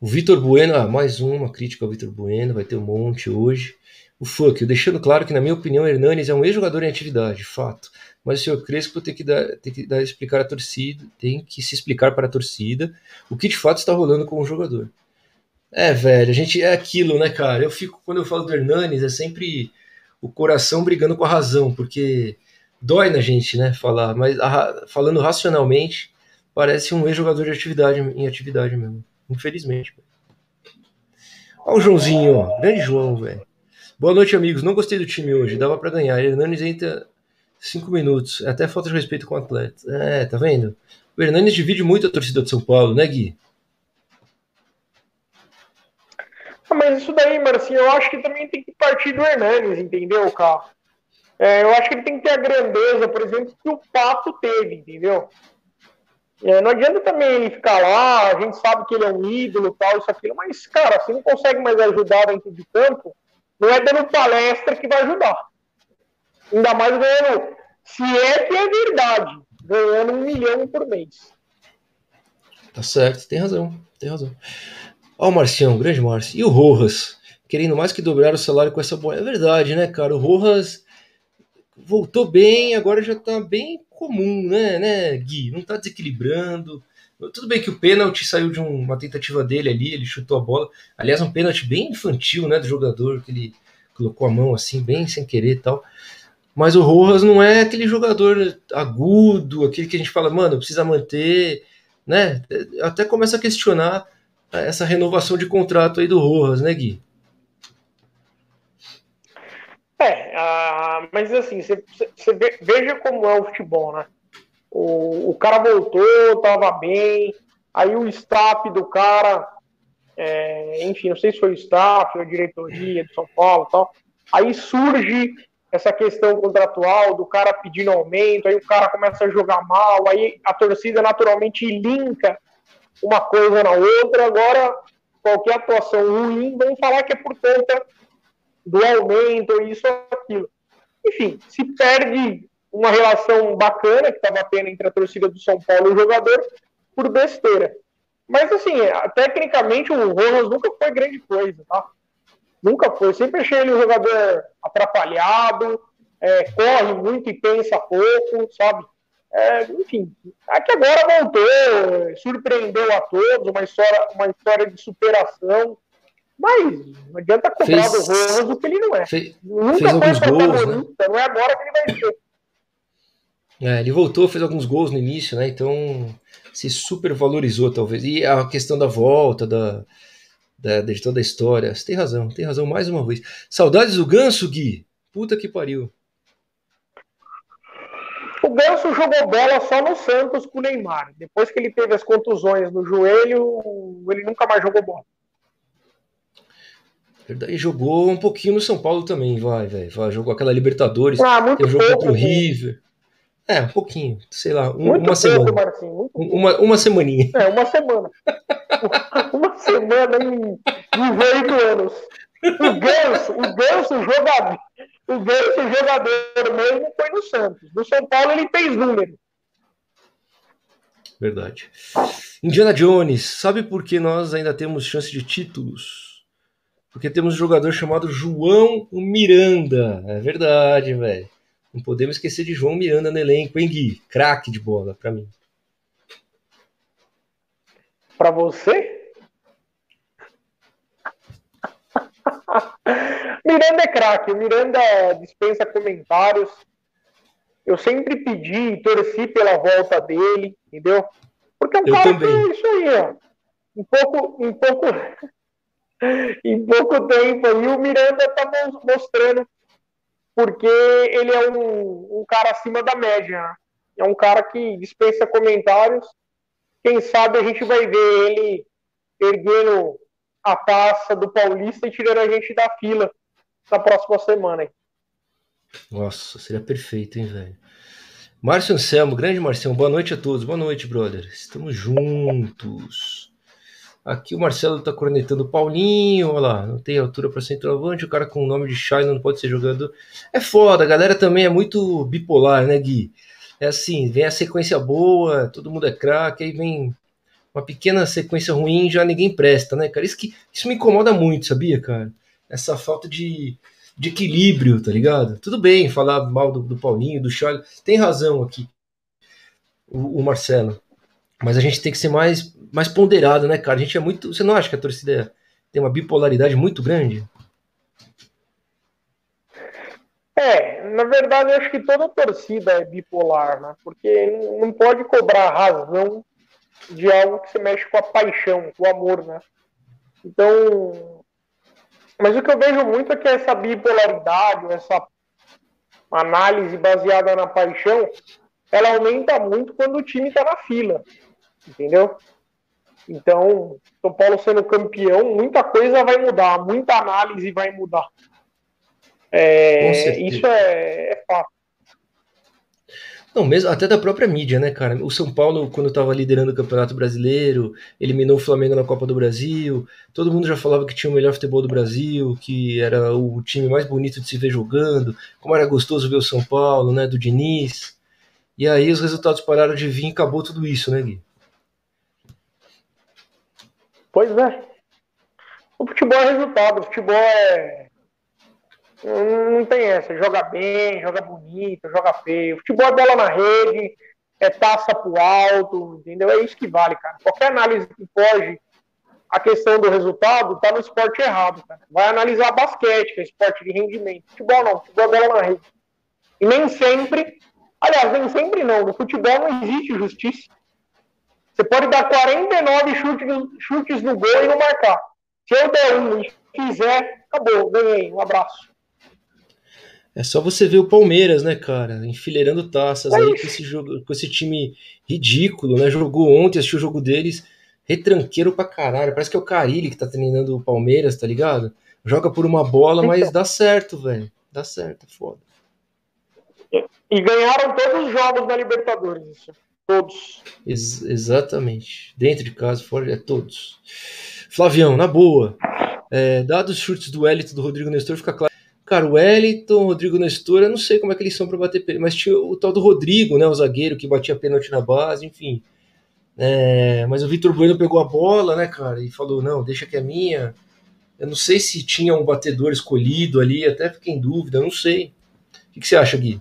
O Vitor Bueno, ah, mais uma crítica ao Vitor Bueno, vai ter um monte hoje. O Fuck, deixando claro que, na minha opinião, Hernanes é um ex-jogador em atividade, fato. Mas o senhor Crespo tem que, dar, tem que dar, explicar a torcida, tem que se explicar para a torcida o que de fato está rolando com o jogador. É, velho, a gente é aquilo, né, cara? Eu fico, quando eu falo do Hernanes, é sempre o coração brigando com a razão, porque dói na gente, né, falar, mas a, falando racionalmente, parece um ex-jogador de atividade em atividade mesmo, infelizmente. Olha o Joãozinho, ó, grande João, velho. Boa noite, amigos. Não gostei do time hoje, dava para ganhar. Hernanes entra cinco minutos, é até falta de respeito com o atleta. É, tá vendo? O Hernanes divide muito a torcida de São Paulo, né, Gui? Ah, mas isso daí, Marcinho, eu acho que também tem que partir do Hernanes, entendeu, cara? É, eu acho que ele tem que ter a grandeza, por exemplo, que o Pato teve, entendeu? É, não adianta também ficar lá, a gente sabe que ele é um ídolo, tal, isso, aquilo, mas, cara, se não consegue mais ajudar dentro de campo, não é dando palestra que vai ajudar. Ainda mais ganhando, se é que é verdade, ganhando um milhão por mês. Tá certo, tem razão, tem razão. Ó o Marcião, grande Márcio. E o Rojas, querendo mais que dobrar o salário com essa boa. É verdade, né, cara? O Rojas voltou bem, agora já tá bem comum, né, né, Gui? Não tá desequilibrando. Tudo bem que o pênalti saiu de uma tentativa dele ali, ele chutou a bola. Aliás, um pênalti bem infantil, né, do jogador, que ele colocou a mão assim, bem sem querer e tal. Mas o Rojas não é aquele jogador agudo, aquele que a gente fala, mano, precisa manter, né? Até começa a questionar essa renovação de contrato aí do Rojas, né, Gui? É, uh, mas assim, você veja como é o futebol, né? O, o cara voltou, tava bem, aí o staff do cara, é, enfim, não sei se foi o staff ou a diretoria de São Paulo tal, aí surge essa questão contratual do cara pedindo aumento, aí o cara começa a jogar mal, aí a torcida naturalmente linka uma coisa na outra, agora qualquer atuação ruim, vão falar que é por conta do aumento, isso aquilo. Enfim, se perde uma relação bacana que estava tendo entre a torcida do São Paulo e o jogador por besteira. Mas, assim, tecnicamente o Rojas nunca foi grande coisa, tá? Nunca foi. Sempre achei ele um jogador atrapalhado, é, corre muito e pensa pouco, sabe? É, enfim, aqui agora voltou, surpreendeu a todos, uma história, uma história de superação. Mas não adianta cobrar fez, do Rojas o que ele não é. Fez, Nunca fez alguns gols, né? Não é agora que ele vai ser. É, ele voltou, fez alguns gols no início, né? Então se super valorizou, talvez. E a questão da volta, da, da, de toda a história. Você tem razão, tem razão mais uma vez. Saudades do ganso, Gui? Puta que pariu. O Ganso jogou bola só no Santos com o Neymar. Depois que ele teve as contusões no joelho, ele nunca mais jogou bola. E jogou um pouquinho no São Paulo também, vai, velho. Jogou aquela Libertadores. Ah, muito jogou contra o River. É, um pouquinho, sei lá, um, uma pouco, semana. Marcinho, uma, uma semaninha. É, uma semana. (laughs) uma semana em, em 8 anos. O Ganso, o Ganso jogador, o Ganso jogador mesmo foi no Santos. No São Paulo ele fez número. Verdade. Indiana Jones, sabe por que nós ainda temos chance de títulos? Porque temos um jogador chamado João Miranda. É verdade, velho. Não podemos esquecer de João Miranda no elenco, hein, Gui? Craque de bola, para mim. Para você? (laughs) Miranda é craque. O Miranda dispensa comentários. Eu sempre pedi e torci pela volta dele, entendeu? Porque é um Eu cara também. que é isso aí, ó. Em pouco, em pouco, em pouco tempo aí, o Miranda tá mostrando porque ele é um, um cara acima da média. Né? É um cara que dispensa comentários. Quem sabe a gente vai ver ele erguendo a taça do Paulista e tirando a gente da fila na próxima semana. Nossa, seria perfeito, hein, velho? Márcio Anselmo, grande Marcelo, boa noite a todos. Boa noite, brother. Estamos juntos. Aqui o Marcelo tá cornetando o Paulinho, olha lá, não tem altura para centroavante, o cara com o nome de Shai não pode ser jogador. É foda, a galera também é muito bipolar, né, Gui? É assim, vem a sequência boa, todo mundo é craque, aí vem uma pequena sequência ruim, já ninguém presta, né, cara? Isso, que, isso me incomoda muito, sabia, cara? Essa falta de, de equilíbrio, tá ligado? Tudo bem falar mal do, do Paulinho, do Charles, tem razão aqui, o, o Marcelo. Mas a gente tem que ser mais, mais ponderado, né, cara? A gente é muito. Você não acha que a torcida tem uma bipolaridade muito grande? É, na verdade, eu acho que toda torcida é bipolar, né? Porque não pode cobrar razão de algo que se mexe com a paixão, com o amor, né? Então. Mas o que eu vejo muito é que essa bipolaridade, essa análise baseada na paixão, ela aumenta muito quando o time está na fila entendeu? Então, São Paulo sendo campeão, muita coisa vai mudar, muita análise vai mudar. É, isso é, é fato. Não, mesmo até da própria mídia, né, cara? O São Paulo, quando estava liderando o Campeonato Brasileiro, eliminou o Flamengo na Copa do Brasil. Todo mundo já falava que tinha o melhor futebol do Brasil, que era o time mais bonito de se ver jogando, como era gostoso ver o São Paulo, né, do Diniz. E aí os resultados pararam de vir e acabou tudo isso, né, Gui? Pois é. O futebol é resultado, o futebol é. Não tem essa. Joga bem, joga bonito, joga feio. O futebol é bola na rede, é taça pro alto, entendeu? É isso que vale, cara. Qualquer análise que foge a questão do resultado tá no esporte errado, cara. Vai analisar basquete, que é esporte de rendimento. Futebol não, futebol é bola na rede. E nem sempre, aliás, nem sempre não. No futebol não existe justiça. Você pode dar 49 chutes, chutes no gol e não marcar. Se eu der um e fizer, acabou, ganhei. Um abraço. É só você ver o Palmeiras, né, cara? Enfileirando taças é aí com esse, jogo, com esse time ridículo, né? Jogou ontem, assistiu o jogo deles, retranqueiro pra caralho. Parece que é o Carilli que tá treinando o Palmeiras, tá ligado? Joga por uma bola, mas então. dá certo, velho. Dá certo, é foda. E ganharam todos os jogos da Libertadores, isso. Todos. Ex exatamente. Dentro de casa, fora, é todos. Flavião, na boa. É, dados os chutes do Wellington do Rodrigo Nestor, fica claro. Cara, o Wellington, Rodrigo Nestor, eu não sei como é que eles são para bater pênalti, mas tinha o tal do Rodrigo, né? O zagueiro que batia pênalti na base, enfim. É, mas o Vitor Bueno pegou a bola, né, cara, e falou: não, deixa que é minha. Eu não sei se tinha um batedor escolhido ali, até fiquei em dúvida, não sei. O que, que você acha, Gui?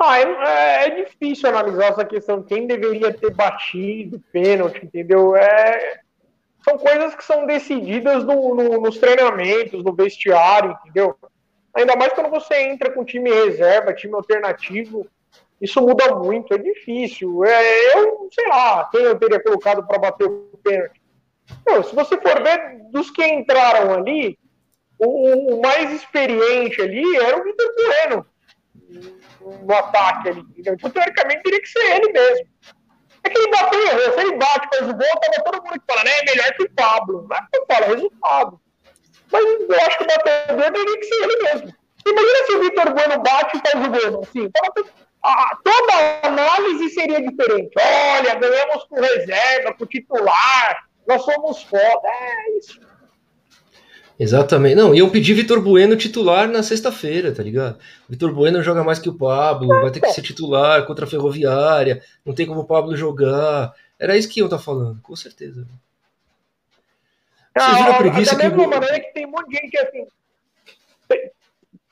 Ah, é, é, difícil analisar essa questão. Quem deveria ter batido pênalti, entendeu? É, são coisas que são decididas no, no, nos treinamentos, no vestiário, entendeu? Ainda mais quando você entra com time reserva, time alternativo, isso muda muito, é difícil. É, eu, sei lá, quem eu teria colocado para bater o pênalti? Se você for ver, dos que entraram ali, o, o mais experiente ali era o Vitor Bueno no ataque ali? Então, teoricamente, teria que ser ele mesmo. É que ele bateu errou. Se ele bate, faz o gol, tava todo mundo falando, é melhor que o Pablo. Não é que eu falo, é resultado. Mas eu acho que o batedor teria que ser ele mesmo. Imagina se o Vitor Bueno bate e faz o gol. Assim, toda a análise seria diferente. Olha, ganhamos com reserva, com titular, nós somos foda. É isso. Exatamente. Não, iam pedir Vitor Bueno titular na sexta-feira, tá ligado? Vitor Bueno joga mais que o Pablo, vai ter que ser titular contra a Ferroviária, não tem como o Pablo jogar. Era isso que estar tá falando, com certeza. Você viram a preguiça da mesma que... maneira que tem um monte de gente assim. Tem,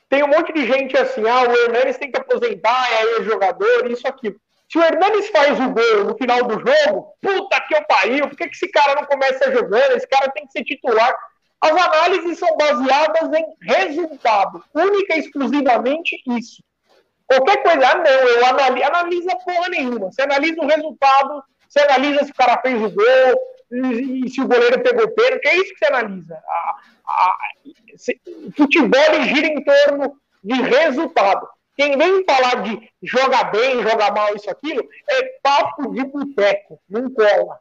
tem um monte de gente assim, ah, o Hernanes tem que aposentar, é aí o jogador, isso, aqui. Se o Hernanes faz o gol no final do jogo, puta que eu pariu, por que, que esse cara não começa jogando? Esse cara tem que ser titular. As análises são baseadas em resultado, única e exclusivamente isso. Qualquer coisa, ah, não, eu analiso, analisa porra nenhuma. Você analisa o resultado, você analisa se o cara fez o gol, e, e se o goleiro pegou pênalti, que é isso que você analisa. A, a, se, futebol gira em torno de resultado. Quem vem falar de jogar bem, jogar mal, isso, aquilo, é papo de boteco, não cola.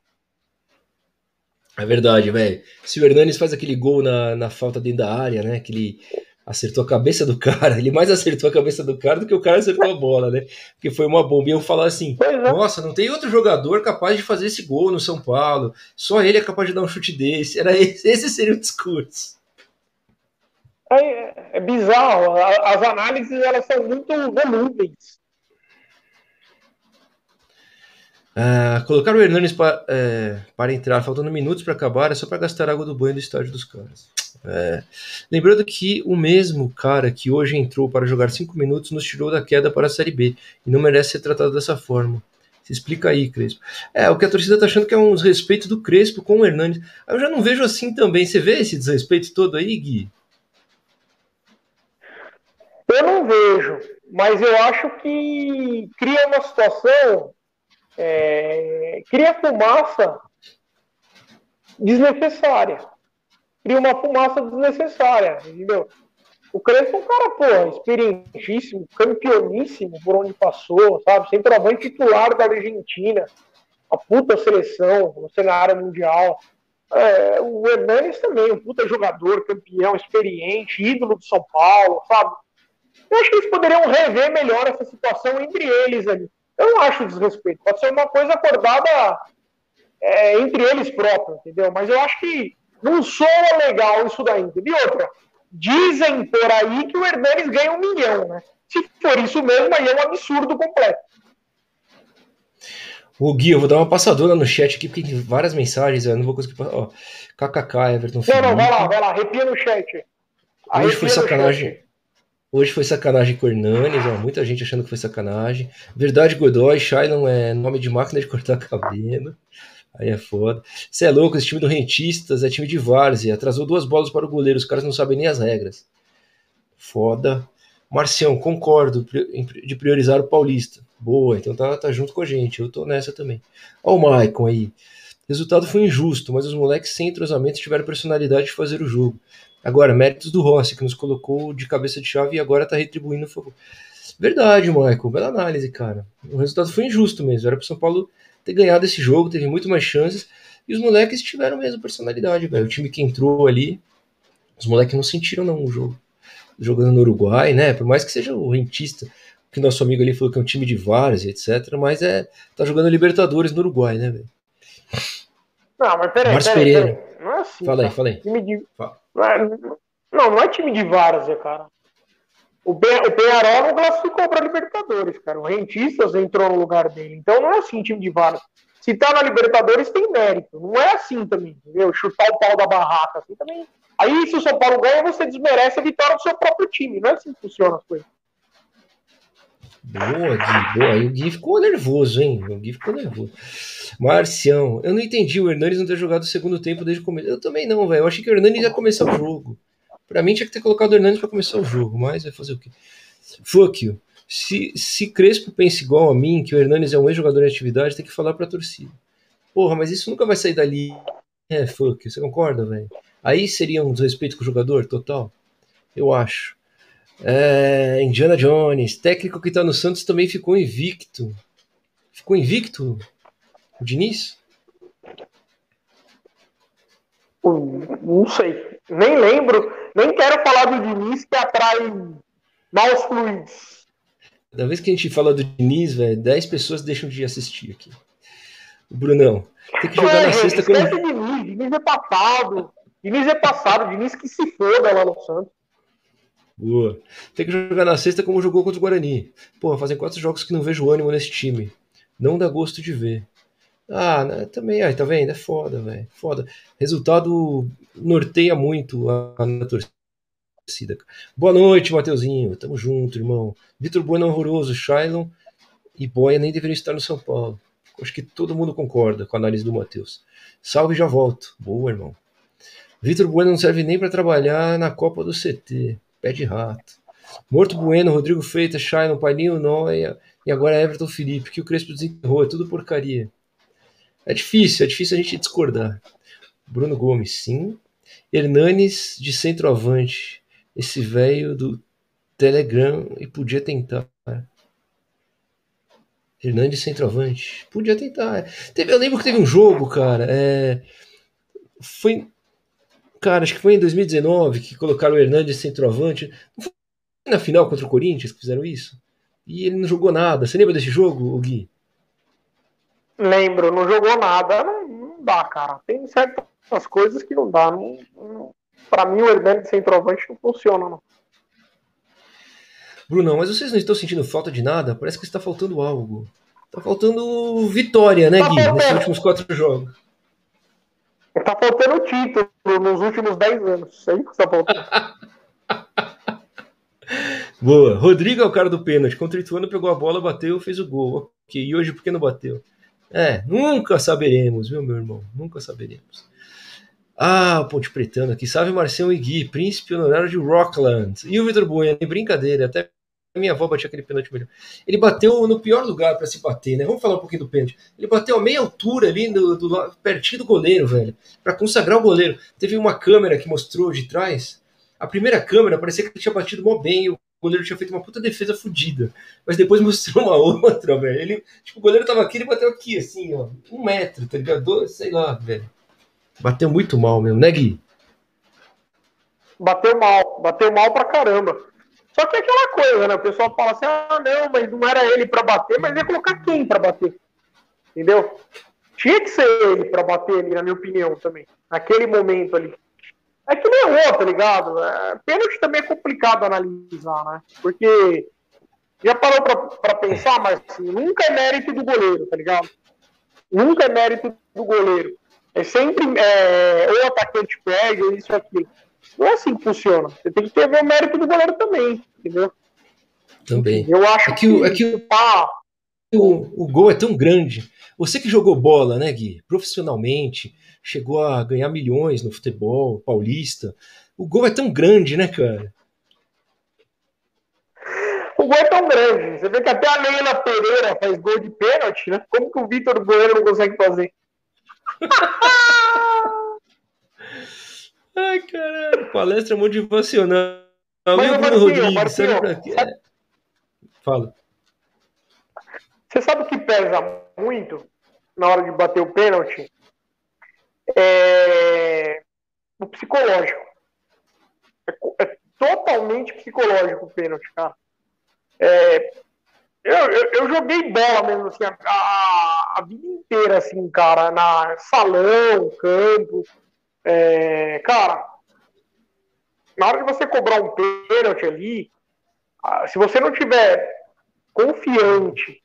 É verdade, velho. Se o Hernanes faz aquele gol na, na falta dentro da área, né? Aquele acertou a cabeça do (laughs) cara, ele mais acertou a cabeça do cara do que o cara acertou a bola, né? Porque foi uma bomba. E eu falar assim: é. nossa, não tem outro jogador capaz de fazer esse gol no São Paulo, só ele é capaz de dar um chute desse. Era esse, esse seria o discurso. É, é bizarro, as análises elas são muito volúveis. Ah, colocar o Hernanes para, é, para entrar, faltando minutos para acabar, é só para gastar água do banho do estádio dos caras. É. Lembrando que o mesmo cara que hoje entrou para jogar 5 minutos nos tirou da queda para a Série B e não merece ser tratado dessa forma. Se explica aí, Crespo. É, o que a torcida tá achando que é um desrespeito do Crespo com o Hernandes. Eu já não vejo assim também. Você vê esse desrespeito todo aí, Gui? Eu não vejo, mas eu acho que cria uma situação, é, cria fumaça desnecessária cria uma fumaça desnecessária, entendeu? O Crespo é um cara, pô, experientíssimo, campeoníssimo por onde passou, sabe? Centroavante titular da Argentina, a puta seleção no cenário mundial. É, o Hernanes também, um puta jogador, campeão, experiente, ídolo do São Paulo, sabe? Eu acho que eles poderiam rever melhor essa situação entre eles ali. Eu não acho desrespeito, pode ser uma coisa acordada é, entre eles próprios, entendeu? Mas eu acho que não soa legal isso daí. E outra, dizem por aí que o Hernanes ganha um milhão, né? Se for isso mesmo, aí é um absurdo completo. O Gui, eu vou dar uma passadora no chat aqui, porque tem várias mensagens, eu não vou conseguir passar. Ó, KKK, Everton Não, não, vai lá, vai lá, arrepia no chat. Arrepia Hoje foi sacanagem. Hoje foi sacanagem com o Hernanes, ó, muita gente achando que foi sacanagem. Verdade, Godoy, Shailon é nome de máquina de cortar (laughs) cabelo. Aí é foda. Você é louco, esse time do Rentistas é time de várzea. Atrasou duas bolas para o goleiro, os caras não sabem nem as regras. Foda. Marcião, concordo de priorizar o Paulista. Boa, então tá, tá junto com a gente. Eu tô nessa também. Ó o Maicon aí. Resultado foi injusto, mas os moleques sem entrosamento tiveram personalidade de fazer o jogo. Agora, méritos do Rossi, que nos colocou de cabeça de chave e agora tá retribuindo o favor. Verdade, Michael. Bela análise, cara. O resultado foi injusto mesmo. Era pro São Paulo ter ganhado esse jogo, teve muito mais chances. E os moleques tiveram mesmo personalidade, velho. O time que entrou ali, os moleques não sentiram não o jogo. Jogando no Uruguai, né? Por mais que seja o rentista, que nosso amigo ali falou que é um time de vários, etc. Mas é. Tá jogando Libertadores no Uruguai, né, velho? Não, mas peraí, Marcos peraí, Pereira. Peraí. Não é assim. Fala aí, fala aí. Time de... Não, é... não, não é time de várzea, cara. O, Be o Penharol não classificou para Libertadores, cara. O Rentistas entrou no lugar dele. Então não é assim time de vários. Se tá na Libertadores tem mérito. Não é assim também, entendeu? Chutar o pau da barraca assim também. Aí se o São Paulo ganha, você desmerece a vitória do seu próprio time. Não é assim que funciona as coisas. Boa, Gui, boa. E o Gui ficou nervoso, hein? O Gui ficou nervoso. Marcião, eu não entendi o Hernanes não ter jogado o segundo tempo desde o começo. Eu também não, velho. Eu achei que o Hernanes ia começar o jogo. Pra mim tinha que ter colocado o Hernandes pra começar o jogo, mas vai fazer o quê? Fuck you. Se, se Crespo pensa igual a mim, que o Hernandes é um ex-jogador em atividade, tem que falar pra torcida. Porra, mas isso nunca vai sair dali. É, fuck, você concorda, velho? Aí seria um desrespeito com o jogador, total? Eu acho. É, Indiana Jones, técnico que tá no Santos também ficou invicto. Ficou invicto? O Diniz? Não sei. Nem lembro. Nem quero falar do Diniz que atrai maus fluidos. Cada vez que a gente fala do Diniz, velho, 10 pessoas deixam de assistir aqui. O Brunão, tem que jogar é, na sexta como. Diniz, Diniz é passado. Diniz é passado, Diniz que se foda lá no Santos. Boa. Tem que jogar na sexta como jogou contra o Guarani. Porra, fazem quatro jogos que não vejo ânimo nesse time. Não dá gosto de ver. Ah, né, também, aí, tá vendo? É foda, velho. Foda. Resultado norteia muito a, a torcida. Boa noite, Mateuzinho. Tamo junto, irmão. Vitor Bueno horroroso, Shailon e Boia nem deveriam estar no São Paulo. Acho que todo mundo concorda com a análise do Matheus. Salve já volto. Boa, irmão. Vitor Bueno não serve nem para trabalhar na Copa do CT. Pé de rato. Morto Bueno, Rodrigo Freitas, Shailon, Pailinho Noia e agora Everton Felipe, que o Crespo desenterrou. É tudo porcaria. É difícil, é difícil a gente discordar. Bruno Gomes, sim. Hernanes de centroavante. Esse velho do Telegram e podia tentar. Hernandes centroavante. Podia tentar. Teve, eu lembro que teve um jogo, cara. É, foi. Cara, acho que foi em 2019 que colocaram o Hernandes centroavante. Não foi na final contra o Corinthians que fizeram isso? E ele não jogou nada. Você lembra desse jogo, Gui? Lembro, não jogou nada. Não, dá, cara. Tem certas coisas que não dá. Não, não, pra mim, o Hernandes centroavante não funciona, não. Brunão, mas vocês não estão sentindo falta de nada? Parece que está faltando algo. Está faltando vitória, né, tá Gui? Nesses últimos quatro jogos. Está faltando título nos últimos dez anos. Isso aí que está faltando. (laughs) Boa. Rodrigo é o cara do pênalti. Contra o Ituano pegou a bola, bateu, fez o gol. Ok. E hoje por que não bateu? É, nunca saberemos, viu, meu irmão? Nunca saberemos. Ah, o Ponte Pretano aqui. Salve Marcelo e Gui, príncipe honorário de Rockland. E o Vitor Bueno, brincadeira, até minha avó batia aquele pênalti melhor. Ele bateu no pior lugar para se bater, né? Vamos falar um pouquinho do pênalti. Ele bateu a meia altura ali, do, do pertinho do goleiro, velho, para consagrar o goleiro. Teve uma câmera que mostrou de trás. A primeira câmera parecia que ele tinha batido mó bem, o goleiro tinha feito uma puta defesa fodida. Mas depois (laughs) mostrou uma outra, velho. Ele, tipo, o goleiro tava aqui, ele bateu aqui, assim, ó. Um metro, tá ligado? Sei lá, velho. Bateu muito mal mesmo, né, Gui? Bateu mal, bateu mal pra caramba. Só que é aquela coisa, né? O pessoal fala assim: ah, não, mas não era ele para bater, mas ia colocar quem para bater? Entendeu? Tinha que ser ele para bater ali, na minha opinião, também. Naquele momento ali. É que nem errou, tá ligado? É, pênalti também é complicado analisar, né? Porque já parou pra, pensar, mas assim, nunca é mérito do goleiro, tá ligado? Nunca é mérito do goleiro. É sempre é, ou o atacante perde, ou isso ou aquilo. Não é assim que funciona. Você tem que ter o mérito do goleiro também, entendeu? Também. Eu acho é que, que, é que o, pá, o, o gol é tão grande. Você que jogou bola, né, Gui? Profissionalmente, chegou a ganhar milhões no futebol paulista. O gol é tão grande, né, cara? O gol é tão grande. Você vê que até a Leila Pereira faz gol de pênalti, né? Como que o Vitor Bueno não consegue fazer? (laughs) Ai, caralho, palestra motivacional. Mas, o Bruno Rodrigues, sabe pra? Sabe... Fala. Você sabe o que pesa muito na hora de bater o pênalti? É... O psicológico. É, é totalmente psicológico o pênalti, cara. É... Eu, eu, eu, joguei bola mesmo, assim, a, a, a, vida inteira, assim, cara, na salão, campo. É, cara, na hora de você cobrar um pênalti ali, se você não tiver confiante,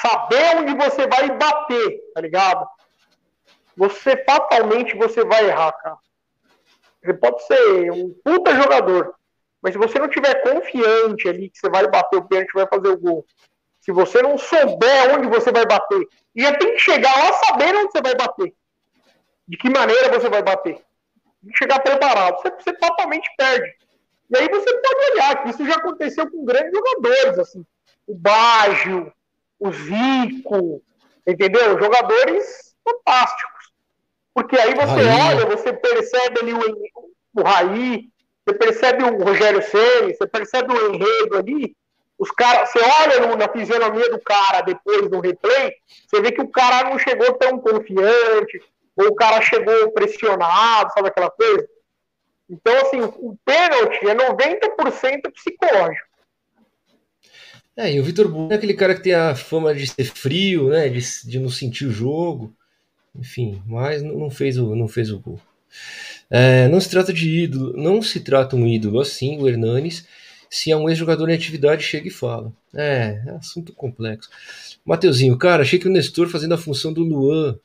saber onde você vai bater, tá ligado? Você fatalmente você vai errar, cara. Você pode ser um puta jogador, mas se você não tiver confiante ali que você vai bater o pênalti, vai fazer o gol. Se você não souber onde você vai bater, e já tem que chegar lá sabendo onde você vai bater de que maneira você vai bater. Que chegar preparado. Você, você totalmente perde. E aí você pode olhar que isso já aconteceu com grandes jogadores, assim. O Baggio, o Zico, entendeu? Jogadores fantásticos. Porque aí você Raí. olha, você percebe ali o, o Raí, você percebe o Rogério Ceni, você percebe o enredo ali. Os cara, você olha no, na fisionomia do cara depois no replay, você vê que o cara não chegou tão confiante, ou o cara chegou pressionado, sabe aquela coisa? Então, assim, o pênalti é 90% psicológico. É, e o Vitor Bueno é aquele cara que tem a fama de ser frio, né? De, de não sentir o jogo. Enfim, mas não fez o, não fez o gol. É, não se trata de ídolo, não se trata um ídolo assim, o Hernanes. se é um ex-jogador em atividade, chega e fala. É, é assunto complexo. Mateuzinho, cara, achei que o Nestor fazendo a função do Luan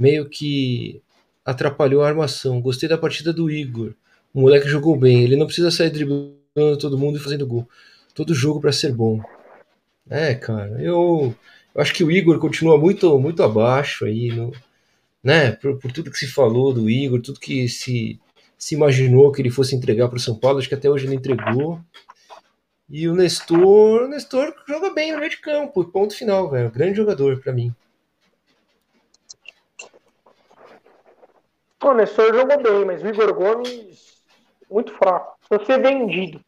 meio que atrapalhou a armação. Gostei da partida do Igor. O moleque jogou bem. Ele não precisa sair driblando todo mundo e fazendo gol. Todo jogo para ser bom. É, cara, eu, eu, acho que o Igor continua muito, muito abaixo aí, no, né? Por, por, tudo que se falou do Igor, tudo que se, se imaginou que ele fosse entregar para o São Paulo, acho que até hoje ele entregou. E o Nestor, o Nestor joga bem no meio de campo, ponto final, velho. Grande jogador para mim. O Nestor jogou bem, mas o Igor Gomes muito fraco. Precisa ser vendido.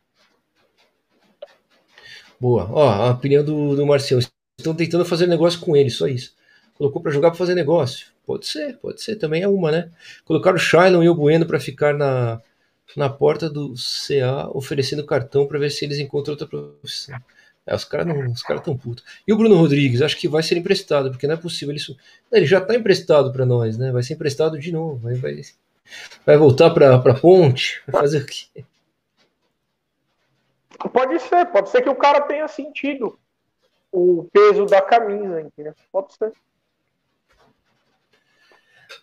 Boa. Ó, a opinião do, do Marcelo. Estão tentando fazer negócio com ele, só isso. Colocou para jogar para fazer negócio. Pode ser, pode ser. Também é uma, né? Colocaram o Shailon e o Bueno para ficar na, na porta do CA oferecendo cartão para ver se eles encontram outra profissão. É, os caras os cara tão putos. E o Bruno Rodrigues, acho que vai ser emprestado, porque não é possível isso. Ele já está emprestado para nós, né? Vai ser emprestado de novo. Vai, vai, vai voltar para a ponte? Vai fazer o quê? Pode ser, pode ser que o cara tenha sentido o peso da camisa, entendeu? Pode ser.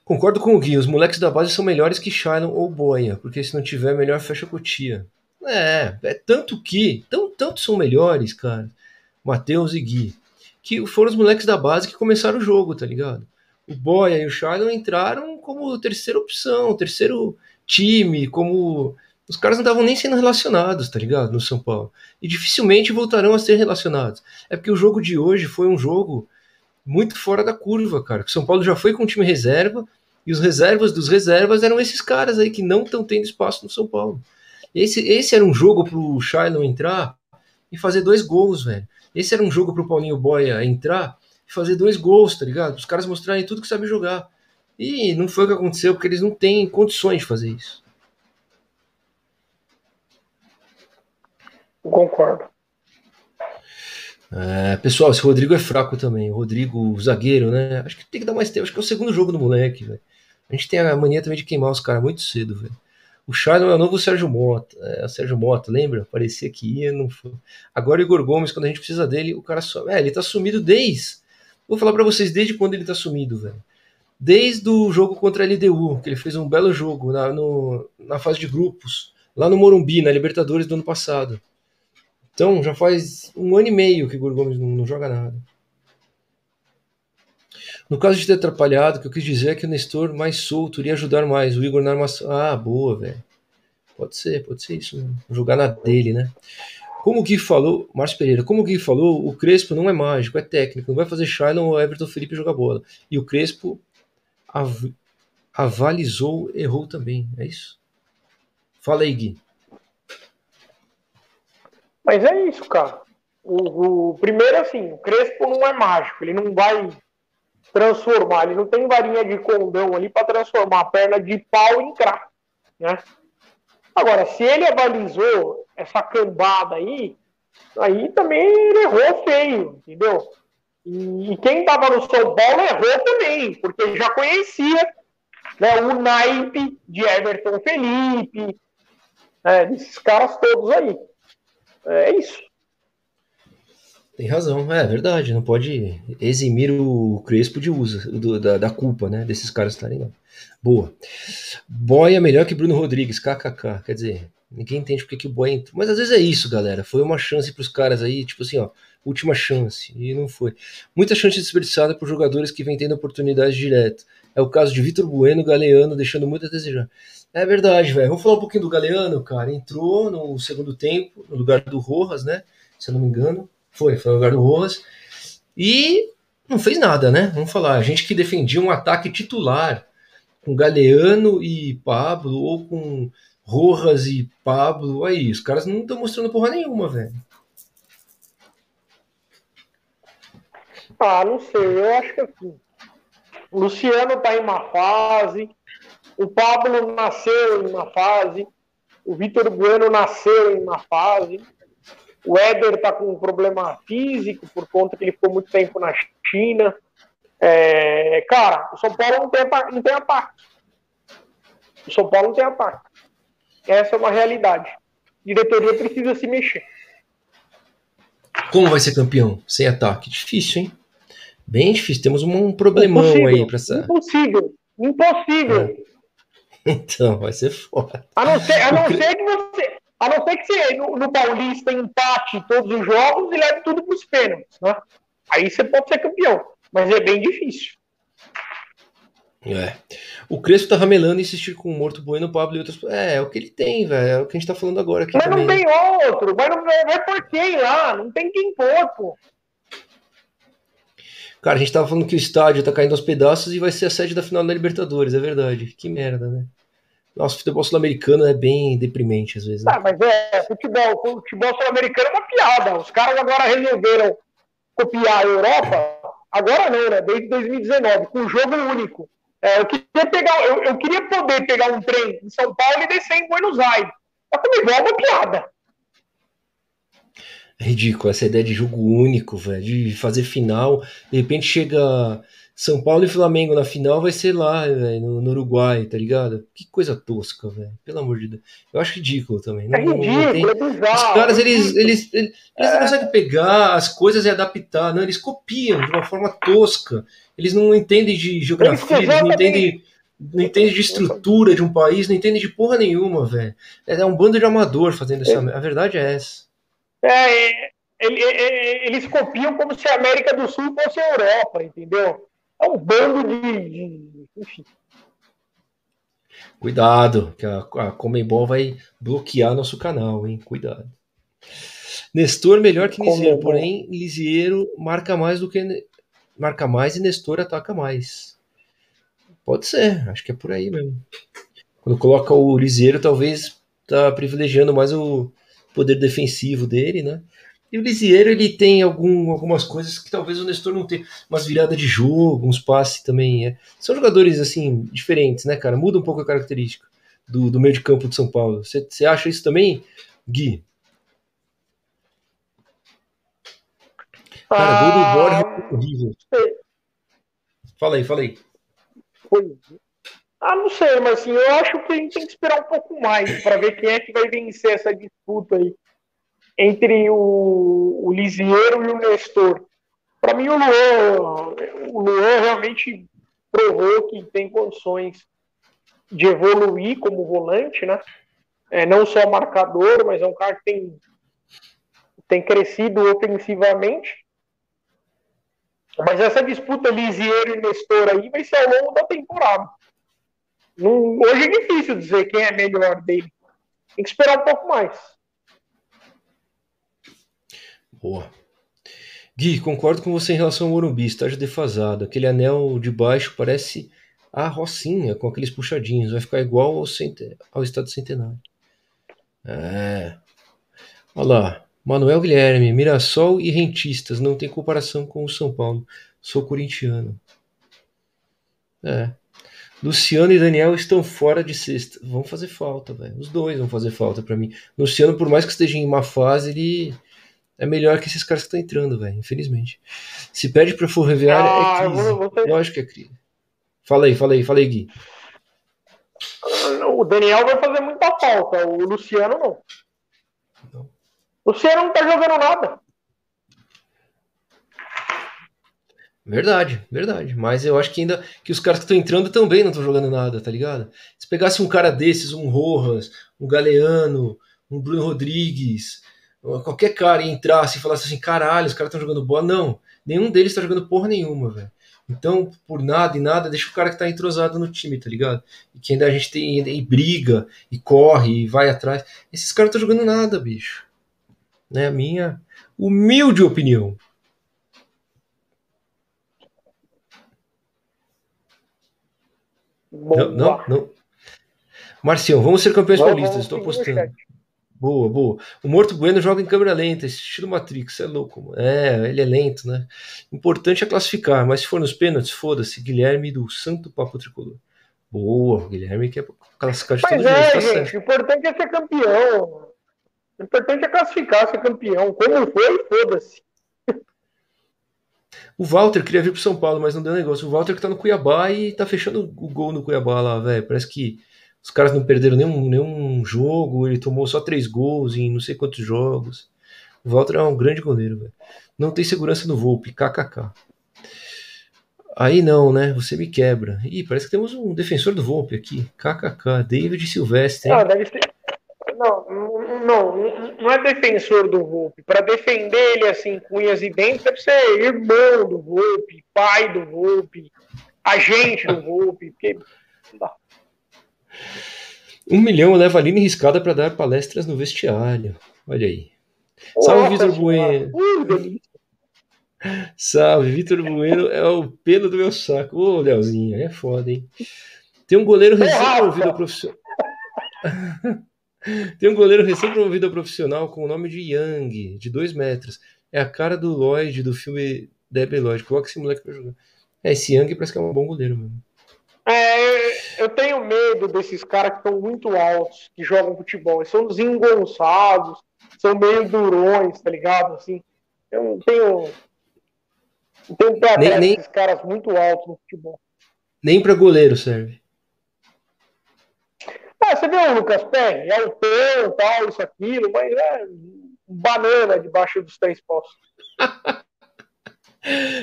Concordo com o Gui, os moleques da base são melhores que Shailon ou Boia, porque se não tiver, melhor fecha a cotia. É, é tanto que, tão, tanto são melhores, cara, Matheus e Gui, que foram os moleques da base que começaram o jogo, tá ligado? O Boia e o Shailon entraram como terceira opção, terceiro time, como. Os caras não estavam nem sendo relacionados, tá ligado? No São Paulo. E dificilmente voltarão a ser relacionados. É porque o jogo de hoje foi um jogo muito fora da curva, cara. O São Paulo já foi com um time reserva, e os reservas dos reservas eram esses caras aí que não estão tendo espaço no São Paulo. Esse, esse era um jogo pro Shailon entrar e fazer dois gols, velho. Esse era um jogo pro Paulinho Boia entrar e fazer dois gols, tá ligado? Os caras mostrarem tudo que sabe jogar. E não foi o que aconteceu, porque eles não têm condições de fazer isso. Concordo. É, pessoal, esse Rodrigo é fraco também. O Rodrigo, o zagueiro, né? Acho que tem que dar mais tempo. Acho que é o segundo jogo do moleque, velho. A gente tem a mania também de queimar os caras muito cedo, velho. O Shadow é o novo Sérgio Mota. É, o Sérgio Mota, lembra? Parecia que ia, não foi. Agora o Igor Gomes, quando a gente precisa dele, o cara só. É, ele tá sumido desde. Vou falar para vocês desde quando ele tá sumido, velho. Desde o jogo contra a LDU, que ele fez um belo jogo na, no, na fase de grupos, lá no Morumbi, na Libertadores do ano passado. Então, já faz um ano e meio que o Igor Gomes não, não joga nada. No caso de ter atrapalhado, o que eu quis dizer é que o Nestor mais solto iria ajudar mais. O Igor na armação. Ah, boa, velho. Pode ser, pode ser isso. Jogar na dele, né? Como o Gui falou, Márcio Pereira, como o Gui falou, o Crespo não é mágico, é técnico. Não vai fazer Shailon ou Everton Felipe jogar bola. E o Crespo av avalizou, errou também. É isso? Fala aí, Gui. Mas é isso, cara. O, o, primeiro, assim, o Crespo não é mágico, ele não vai transformar, ele não tem varinha de condão ali para transformar a perna de pau em crack, né? Agora, se ele avalizou essa cambada aí, aí também ele errou feio, entendeu? E, e quem estava no São Paulo errou também, porque já conhecia né, o naipe de Everton Felipe, né, desses caras todos aí. É isso. Tem razão, é verdade. Não pode eximir o Crespo de uso do, da, da, culpa, né? Desses caras estarem lá. Boa. Boy é melhor que Bruno Rodrigues, kkk. Quer dizer, ninguém entende porque que o Boy entrou. Mas às vezes é isso, galera. Foi uma chance para os caras aí, tipo assim, ó, última chance. E não foi. Muita chance desperdiçada por jogadores que vêm tendo oportunidade direto. É o caso de Vitor Bueno, Galeano, deixando muito a desejar. É verdade, velho. Vamos falar um pouquinho do Galeano, cara. Entrou no segundo tempo, no lugar do Rojas, né? Se eu não me engano. Foi, foi no lugar do Rojas. E não fez nada, né? Vamos falar. A gente que defendia um ataque titular com Galeano e Pablo, ou com Rojas e Pablo. Aí, os caras não estão mostrando porra nenhuma, velho. Ah, não sei. Eu acho que assim. O Luciano tá em uma fase. O Pablo nasceu em uma fase, o Vitor Bueno nasceu em uma fase, o Éder está com um problema físico por conta que ele ficou muito tempo na China. É, cara, o São Paulo não tem, não tem ataque. O São Paulo não tem ataque. Essa é uma realidade. diretoria precisa se mexer. Como vai ser campeão sem ataque? Difícil, hein? Bem difícil. Temos um problemão impossível, aí para essa. Impossível. Impossível. É. (laughs) Então, vai ser foda. A não ser, a não ser que você. A não ser que você no, no Paulista empate todos os jogos e leve tudo para os pênaltis, né? Aí você pode ser campeão. Mas é bem difícil. É. O Crespo tá ramelando e insistir com o Morto Bueno, Pablo e outros. É, é o que ele tem, velho. É o que a gente tá falando agora aqui. Mas também. não tem outro. Mas não vai por quem lá? Não tem quem pôr, pô. Cara, a gente tava falando que o estádio tá caindo aos pedaços e vai ser a sede da final da Libertadores, é verdade. Que merda, né? Nossa, futebol sul-americano é bem deprimente às vezes. Né? Ah, mas é, futebol, futebol sul-americano é uma piada. Os caras agora resolveram copiar a Europa, agora não, né? Desde 2019, com jogo único. É, eu, queria pegar, eu, eu, queria poder pegar um trem em São Paulo e descer em Buenos Aires. Mas como é uma piada. É ridículo essa ideia de jogo único, velho, de fazer final. De repente chega São Paulo e Flamengo na final, vai ser lá, velho, no, no, Uruguai, tá ligado? Que coisa tosca, velho. Pelo amor de Deus. Eu acho ridículo também. Não, é ridículo, não tem... é bizarro. Os caras, eles, eles, eles, eles não conseguem pegar as coisas e adaptar, não, eles copiam de uma forma tosca. Eles não entendem de geografia, eles não entendem, não entendem de estrutura de um país, não entendem de porra nenhuma, velho. É um bando de amador fazendo isso. A verdade é essa. É, eles copiam como se a América do Sul fosse a Europa, entendeu? É um bando de. de enfim. Cuidado, que a, a Comembol vai bloquear nosso canal, hein? Cuidado. Nestor melhor que Lisieiro, porém Lisieiro marca mais do que marca mais e Nestor ataca mais. Pode ser, acho que é por aí mesmo. Quando coloca o Liseiro, talvez tá privilegiando mais o poder defensivo dele, né? E o Lisieiro, ele tem algum, algumas coisas que talvez o Nestor não tenha. Umas viradas de jogo, uns passes também. É. São jogadores, assim, diferentes, né, cara? Muda um pouco a característica do, do meio de campo de São Paulo. Você acha isso também, Gui? Cara, gol do ah, Borja é horrível. Fala aí, fala aí. Ah, não sei, mas assim, eu acho que a gente tem que esperar um pouco mais para ver quem é que vai vencer essa disputa aí entre o, o Lisieiro e o Nestor. Para mim, o Luan, o Luan realmente provou que tem condições de evoluir como volante, né? É, não só marcador, mas é um cara que tem, tem crescido ofensivamente. Mas essa disputa Lisieiro e Nestor aí vai ser ao longo da temporada. Não, hoje é difícil dizer quem é melhor dele. Tem que esperar um pouco mais. Boa. Gui, concordo com você em relação ao Morumbi, estágio defasado. Aquele anel de baixo parece a Rocinha, com aqueles puxadinhos. Vai ficar igual ao, cent... ao Estado Centenário. É. Olha lá. Manuel Guilherme, Mirassol e Rentistas, não tem comparação com o São Paulo. Sou corintiano. É. Luciano e Daniel estão fora de sexta. Vão fazer falta, velho. Os dois vão fazer falta para mim. Luciano, por mais que esteja em uma fase, ele é melhor que esses caras que estão entrando, velho. Infelizmente. Se pede pra Ferroviária, é ah, é crise. Vou, acho que é crise. Fala aí, fala aí, fala aí, Gui. O Daniel vai fazer muita falta. O Luciano não. Não. O Luciano não tá jogando nada. Verdade, verdade. Mas eu acho que ainda que os caras que estão entrando também não estão jogando nada, tá ligado? Se pegasse um cara desses, um Rojas, um Galeano, um Bruno Rodrigues, qualquer cara entrasse e falasse assim, caralho, os caras estão jogando bola, não. Nenhum deles está jogando porra nenhuma, velho. Então, por nada e nada, deixa o cara que tá entrosado no time, tá ligado? E que ainda a gente tem e briga, e corre, e vai atrás. Esses caras não estão jogando nada, bicho né? A minha humilde opinião. Não, não, não. Marcião, vamos ser campeões paulistas, estou apostando. Boa, boa. O Morto Bueno joga em câmera lenta, estilo Matrix, é louco. Mano. É, ele é lento, né? Importante é classificar, mas se for nos pênaltis, foda-se. Guilherme do Santo Papo Tricolor. Boa, Guilherme que é classificar de mas é, jeito. Tá gente, o importante é ser campeão. O importante é classificar, ser campeão. Como foi, foda-se. O Walter queria vir pro São Paulo, mas não deu negócio. O Walter que tá no Cuiabá e tá fechando o gol no Cuiabá lá, velho. Parece que Os caras não perderam nenhum, nenhum jogo, ele tomou só três gols em não sei quantos jogos. O Walter é um grande goleiro, velho. Não tem segurança no Volpe, kkk. Aí não, né? Você me quebra. Ih, parece que temos um defensor do Volpe aqui. KKK, David Silvestre. Não, deve ser... não, não, não é defensor do Volpe. Para defender ele assim, com unhas e dentes, deve ser irmão do Volpe, pai do Volpe, agente do Volpe. Porque... Um milhão leva a Aline riscada para dar palestras no vestiário. Olha aí. Salve, Vitor Bueno. Uh, Salve, Vitor Bueno é o pelo do meu saco. Ô, Leozinho, é foda, hein? Tem um goleiro recém-promovido profissional. (laughs) Tem um goleiro recém-promovido a profissional com o nome de Young, de 2 metros. É a cara do Lloyd do filme Debbie Lloyd. Coloca esse moleque pra jogar. É, esse Young parece que é um bom goleiro mesmo. É, eu tenho medo desses caras que estão muito altos, que jogam futebol. Eles são desengonçados, são meio durões, tá ligado? Assim, eu não tenho tem pé nem, nem, esses caras muito altos no futebol. Nem para goleiro serve. Ah, você vê o Lucas Perry, é o pão, tal, isso, aquilo, mas é banana debaixo dos três postos. (laughs)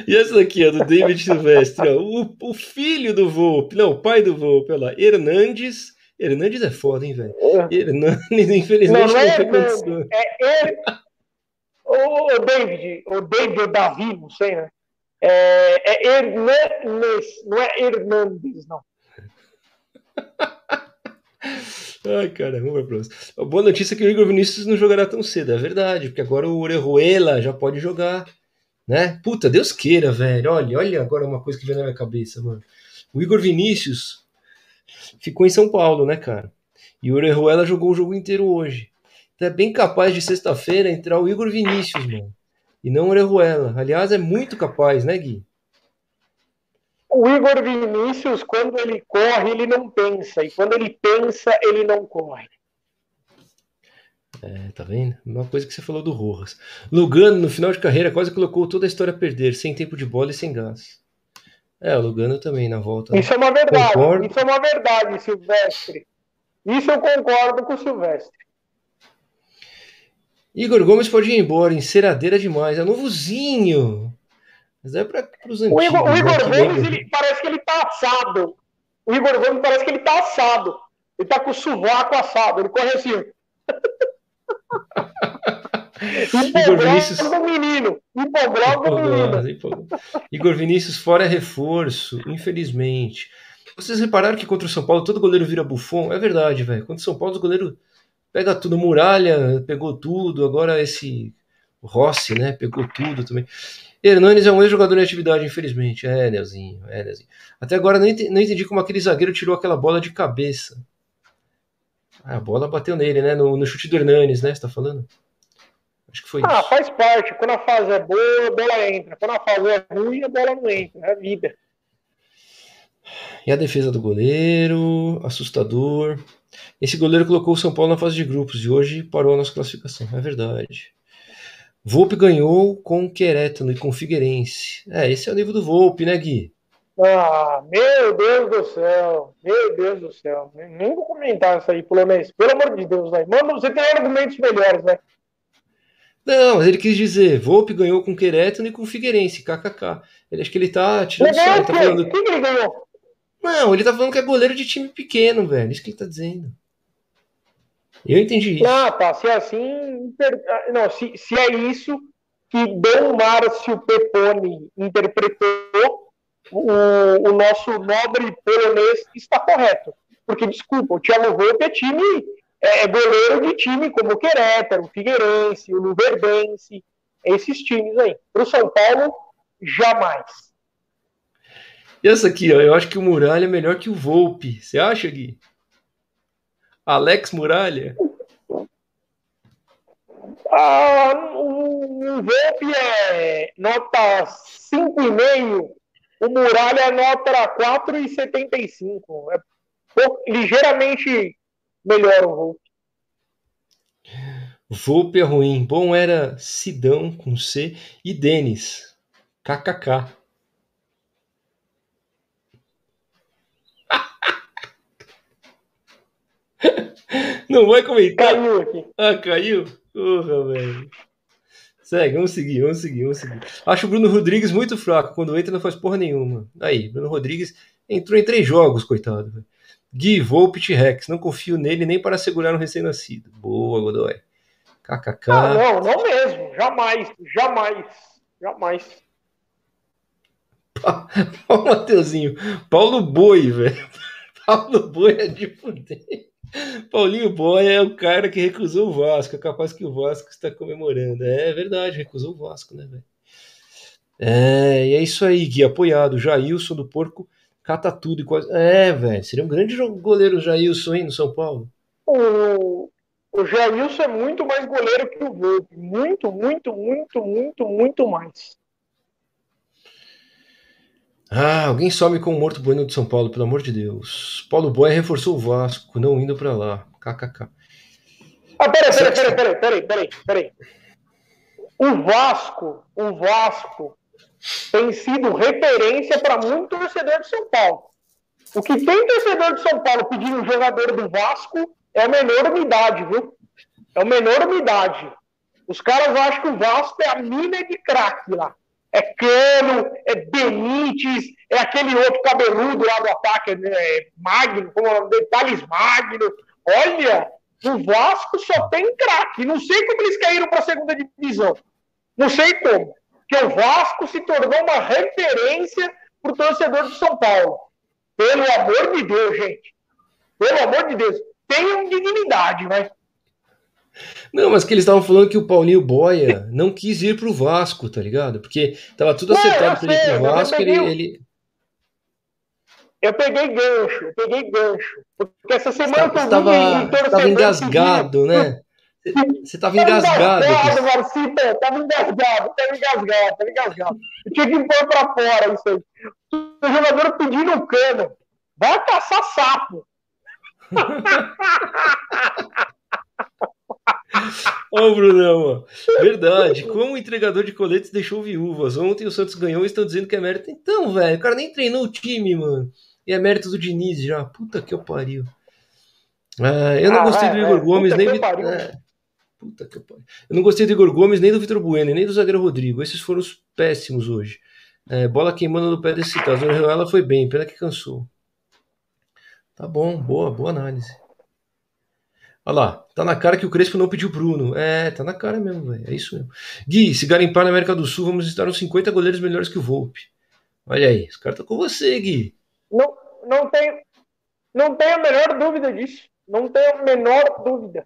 e essa daqui é do David Silvestre, ó, o, o, filho do Volpe, não, o pai do Volpe, olha lá, Hernandes. Hernandes é foda, hein, velho? É. Hernandes, (laughs) infelizmente, não, não, é, não tem condição. É. O David, o David ou Davi, não sei, né? É, é Hernanes, não é Hernandes, não. (laughs) Ai, cara, vamos ver próximo. A boa notícia é que o Igor Vinícius não jogará tão cedo, é verdade, porque agora o Orejuela já pode jogar, né? Puta, Deus queira, velho. Olha, olha agora uma coisa que vem na minha cabeça, mano. O Igor Vinícius ficou em São Paulo, né, cara? E o Orejuela jogou o jogo inteiro hoje. Então é bem capaz de sexta-feira entrar o Igor Vinícius, mano e não Orejuela. Aliás, é muito capaz, né, Gui? O Igor Vinícius, quando ele corre, ele não pensa. E quando ele pensa, ele não corre. É, tá vendo? Uma coisa que você falou do Rojas. Lugano, no final de carreira, quase colocou toda a história a perder, sem tempo de bola e sem gás. É, o Lugano também na volta. Né? Isso é uma verdade. Concordo. Isso é uma verdade, Silvestre. Isso eu concordo com o Silvestre. Igor Gomes pode ir embora, enceradeira demais. É novozinho. Mas é para os antigos. O Igor, o Igor né? Gomes, ele, parece que ele tá assado. O Igor Gomes parece que ele tá assado. Ele tá com o sovaco assado. Ele corre assim. (laughs) Igor Vinícius. Do menino. Igor Vinícius fora reforço, infelizmente. Vocês repararam que contra o São Paulo todo goleiro vira bufão? É verdade, velho. Contra o São Paulo, os goleiros pega tudo, Muralha pegou tudo, agora esse Rossi, né, pegou tudo também. Hernanes é um ex-jogador em atividade, infelizmente. É, Nelzinho, é. Até agora não entendi como aquele zagueiro tirou aquela bola de cabeça. Ah, a bola bateu nele, né, no, no chute do Hernanes, né, você tá falando? Acho que foi ah, isso. faz parte. Quando a fase é boa, a bola entra. Quando a fase é ruim, a bola não entra. É vida. E a defesa do goleiro, assustador. Esse goleiro colocou o São Paulo na fase de grupos e hoje parou a nossa classificação. É verdade. Volpe ganhou com o Querétaro e com o Figueirense. É, esse é o nível do Volpe, né, Gui? Ah, meu Deus do céu. Meu Deus do céu. Nem vou comentar isso aí, polonês. Pelo amor de Deus, velho. Mano, você tem argumentos melhores, né? Não, mas ele quis dizer, Volpe ganhou com o Querétaro e com o Figueirense, kkk. Ele acho que ele tá tirando sarro, tá falando... Quem que ele ganhou? Não, ele tá falando que é goleiro de time pequeno, velho. Isso que ele tá dizendo. Eu entendi isso. Ah, tá. Se é assim. Não, se, se é isso que Dom Márcio Peponi interpretou, o, o nosso nobre polonês está correto. Porque, desculpa, o Thiago Volpe é time. É, é goleiro de time como o Querétaro, o Figueirense, o Luverdense, esses times aí. Para o São Paulo, jamais. E essa aqui, ó, eu acho que o Muralha é melhor que o Volpe. Você acha, Gui? Alex Muralha? Ah, o Volpe é nota 5,5. O Muralha é nota 4,75. É pouco, ligeiramente melhor o Volpe. Volpe é ruim. Bom era Sidão com C e Denis. KKK. (laughs) Não vai comentar? Caiu aqui. Ah, caiu? Porra, velho. Segue, vamos seguir, vamos seguir, vamos seguir. Acho o Bruno Rodrigues muito fraco. Quando entra, não faz porra nenhuma. Aí, Bruno Rodrigues entrou em três jogos, coitado. Véio. Gui, Volpe Rex. Não confio nele nem para segurar um recém-nascido. Boa, Godoy. KKK. Ah, não, não mesmo. Jamais, jamais, jamais. (laughs) Ó, Mateuzinho. Paulo Boi, velho. (laughs) Paulo Boi é de fuder. Paulinho Boia é o cara que recusou o Vasco. É capaz que o Vasco está comemorando. É verdade, recusou o Vasco, né, velho? É, e é isso aí, Gui, apoiado. Jailson do Porco cata tudo e quase. É, velho, seria um grande goleiro o Jailson, hein, no São Paulo. O, o Jailson é muito mais goleiro que o Volpe. Muito, muito, muito, muito, muito mais. Ah, alguém some com o Morto Bueno de São Paulo, pelo amor de Deus. Paulo Boia reforçou o Vasco, não indo para lá. KKK. Ah, peraí, peraí, peraí, peraí, peraí, peraí, peraí. O Vasco, o Vasco tem sido referência para muito torcedor de São Paulo. O que tem torcedor de São Paulo pedindo um jogador do Vasco é a menor umidade, viu? É a menor umidade. Os caras acham que o Vasco é a mina de craque lá é Cano, é Benítez, é aquele outro cabeludo lá do ataque, é Magno, como é o nome dele? Thales Magno. Olha, o Vasco só tem craque. Não sei como eles caíram para a segunda divisão. Não sei como. Que o Vasco se tornou uma referência para o torcedor de São Paulo. Pelo amor de Deus, gente. Pelo amor de Deus. Tenham dignidade, vai. Não, mas que eles estavam falando que o Paulinho Boia não quis ir pro Vasco, tá ligado? Porque tava tudo acertado para ir pro Vasco, ele, ele, Eu peguei gancho, eu peguei gancho. Porque essa semana você tava, você tava engasgado, né? Você tava engasgado. Engasgado, Marcita, tava engasgado, tava engasgado, tava engasgado. Eu tinha que pôr pra fora isso aí. O jogador pedindo um cano. Vai caçar sapo. (laughs) (laughs) Ô, oh, Brunão, verdade. Como o entregador de coletes deixou viúvas. Ontem o Santos ganhou e estão dizendo que é mérito. Então, velho, o cara nem treinou o time, mano. E é mérito do Diniz já. Puta que eu pariu. É, eu não ah, gostei é, do Igor é, Gomes, nem do. É, puta que eu pariu. Eu não gostei do Igor Gomes, nem do Vitor Bueno, nem do zagueiro Rodrigo. Esses foram os péssimos hoje. É, bola queimando no pé desse caso. Ela foi bem, pena que cansou. Tá bom, boa, boa análise. Olha lá, tá na cara que o Crespo não pediu Bruno. É, tá na cara mesmo, velho. É isso mesmo. Gui, se garimpar na América do Sul, vamos estar uns 50 goleiros melhores que o Volpe. Olha aí, os caras estão com você, Gui. Não, não, tenho, não tenho a menor dúvida disso. Não tenho a menor dúvida.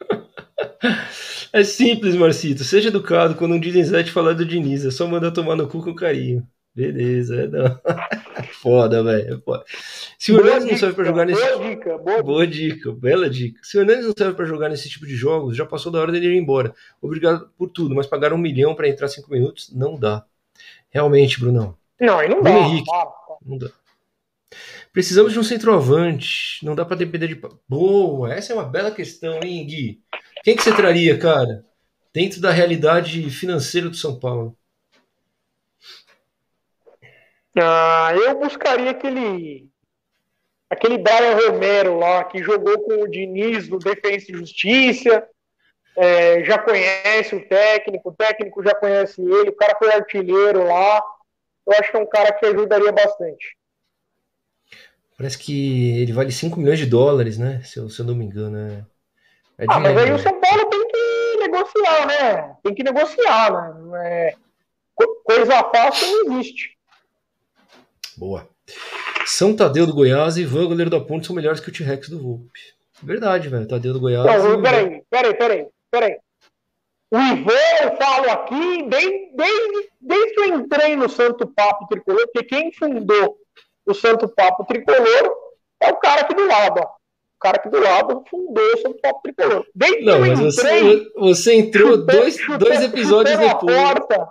(laughs) é simples, Marcito. Seja educado quando um dizem Zé te falar do Diniz. É só mandar tomar no cu com carinho. Beleza, é não. (laughs) foda, velho. É Se o Hernandes não serve para jogar nesse. Boa dica, boa, boa dica, bela dica. Se o Hernandes não serve para jogar nesse tipo de jogos, já passou da hora dele ir embora. Obrigado por tudo, mas pagar um milhão para entrar cinco minutos não dá. Realmente, Brunão. Não, e não dá. Henrique, não dá. Precisamos de um centroavante. Não dá para depender de. Boa, essa é uma bela questão, hein, Gui? Quem que você traria, cara? Dentro da realidade financeira do São Paulo. Ah, eu buscaria aquele aquele Brian Romero lá que jogou com o Diniz no Defensa e Justiça, é, já conhece o técnico, o técnico já conhece ele, o cara foi artilheiro lá. Eu acho que é um cara que ajudaria bastante. Parece que ele vale 5 milhões de dólares, né? Se eu, se eu não me engano. É, é ah, mas aí o São Paulo tem que negociar, né? Tem que negociar, né? É... Coisa fácil não existe. Boa. São Tadeu do Goiás e Ivan, goleiro da Ponte, são melhores que o T-Rex do Volpe. Verdade, velho. Tadeu do Goiás. Não, peraí, peraí, peraí, peraí. O Ivan, eu falo aqui, desde, desde, desde que eu entrei no Santo Papo Tricolor, porque quem fundou o Santo Papo Tricolor é o cara aqui do lado, ó. O cara aqui do lado fundou o Santo Papo Tricolor. Desde Não, que eu entrei. Você, você entrou chutei, dois, chutei, (laughs) dois episódios depois. Porta.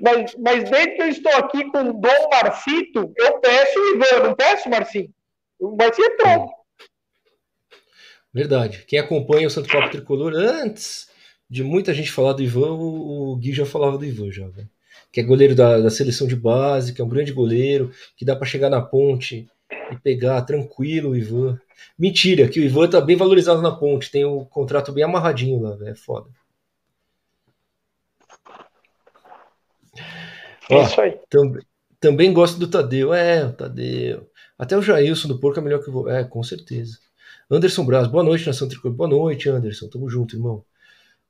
Mas, mas desde que eu estou aqui com o Dom Marcito, eu peço o Ivan, não peço, Marcinho? O Marcinho é tronco. Verdade. Quem acompanha o Santo Papo Tricolor antes de muita gente falar do Ivan, o, Gui já falava do Ivan já, Que é goleiro da, da, seleção de base, que é um grande goleiro, que dá para chegar na ponte e pegar tranquilo o Ivan. Mentira, que o Ivan tá bem valorizado na ponte, tem o contrato bem amarradinho lá, é foda. É isso aí. Tam, também gosto do Tadeu. É, o Tadeu. Até o Jailson do Porco é melhor que o. É, com certeza. Anderson Braz, boa noite, Nação Tricolor. Boa noite, Anderson. Tamo junto, irmão.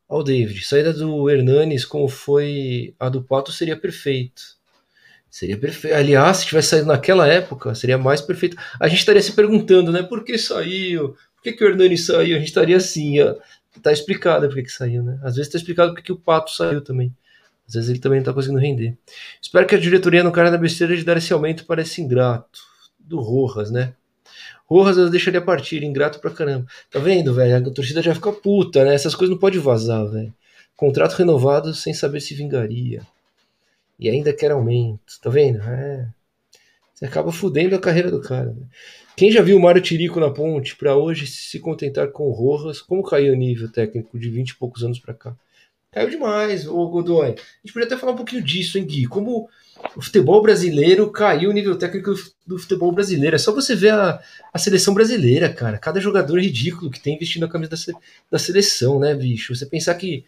Ó, o David, saída do Hernanes, como foi a do Pato, seria perfeito. Seria perfeito. Aliás, se tivesse saído naquela época, seria mais perfeito. A gente estaria se perguntando, né? Por que saiu? Por que, que o Hernani saiu? A gente estaria assim, ó. Tá explicado por que, que saiu, né? Às vezes tá explicado por que, que o Pato saiu também. Às vezes ele também não tá conseguindo render. Espero que a diretoria não caia na besteira de dar esse aumento para esse ingrato. Do Rojas, né? Rojas eu deixaria partir, ingrato pra caramba. Tá vendo, velho? A torcida já fica puta, né? Essas coisas não pode vazar, velho. Contrato renovado sem saber se vingaria. E ainda quer aumento. Tá vendo? É. Você acaba fudendo a carreira do cara. Né? Quem já viu o Mário Tirico na ponte para hoje se contentar com o Rojas, como caiu o nível técnico de 20 e poucos anos para cá? Caiu demais, ô Godoy. A gente podia até falar um pouquinho disso, hein, Gui? Como o futebol brasileiro caiu o nível técnico do futebol brasileiro. É só você ver a, a seleção brasileira, cara. Cada jogador ridículo que tem vestindo a camisa da, da seleção, né, bicho? Você pensar que,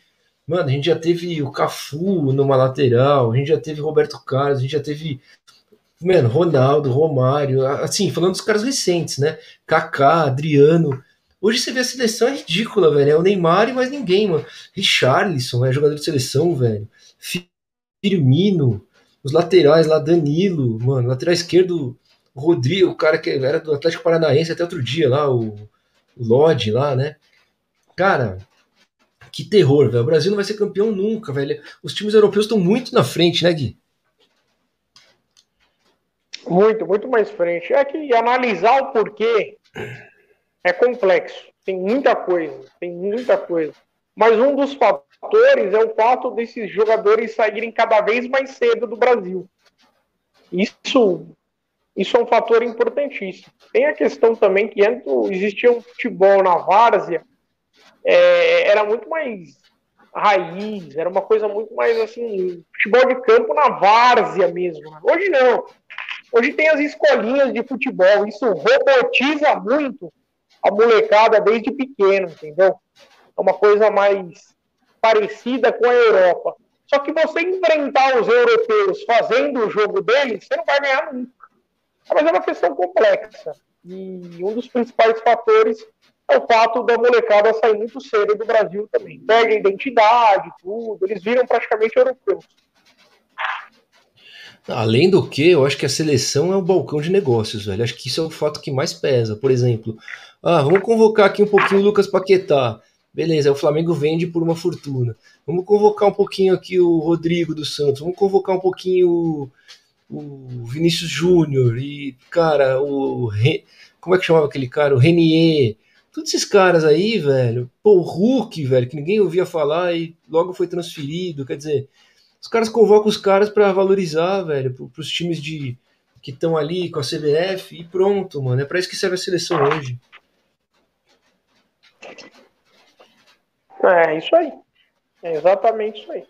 mano, a gente já teve o Cafu numa lateral, a gente já teve Roberto Carlos, a gente já teve, mano, Ronaldo, Romário, assim, falando dos caras recentes, né? Kaká, Adriano. Hoje você vê a seleção é ridícula, velho. É o Neymar e mais ninguém, mano. Richarlison é jogador de seleção, velho. Firmino, os laterais lá, Danilo, mano, lateral esquerdo, Rodrigo, o cara que era do Atlético Paranaense até outro dia lá, o, o Lodge lá, né? Cara, que terror, velho. O Brasil não vai ser campeão nunca, velho. Os times europeus estão muito na frente, né, Gui? Muito, muito mais frente. É que analisar o porquê é complexo. Tem muita coisa, tem muita coisa. Mas um dos fatores é o fato desses jogadores saírem cada vez mais cedo do Brasil. Isso, isso é um fator importantíssimo. Tem a questão também que antes existia um futebol na várzea, é, era muito mais raiz, era uma coisa muito mais assim, futebol de campo na várzea mesmo. Né? Hoje não. Hoje tem as escolinhas de futebol, isso robotiza muito a molecada desde pequeno, entendeu? É uma coisa mais parecida com a Europa. Só que você enfrentar os europeus fazendo o jogo deles, você não vai ganhar nunca. Mas é uma questão complexa. E um dos principais fatores é o fato da molecada sair muito cedo do Brasil também. Pega identidade, tudo. Eles viram praticamente europeus. Além do que, eu acho que a seleção é um balcão de negócios, velho. Acho que isso é o fato que mais pesa. Por exemplo, ah, vamos convocar aqui um pouquinho o Lucas Paquetá. Beleza, o Flamengo vende por uma fortuna. Vamos convocar um pouquinho aqui o Rodrigo dos Santos. Vamos convocar um pouquinho o, o Vinícius Júnior e, cara, o. Como é que chamava aquele cara? O Renier. Todos esses caras aí, velho. Pô, o Hulk, velho, que ninguém ouvia falar e logo foi transferido. Quer dizer, os caras convocam os caras para valorizar, velho, para os times de que estão ali com a CBF e pronto, mano. É para isso que serve a seleção hoje. É isso aí. É exatamente isso aí.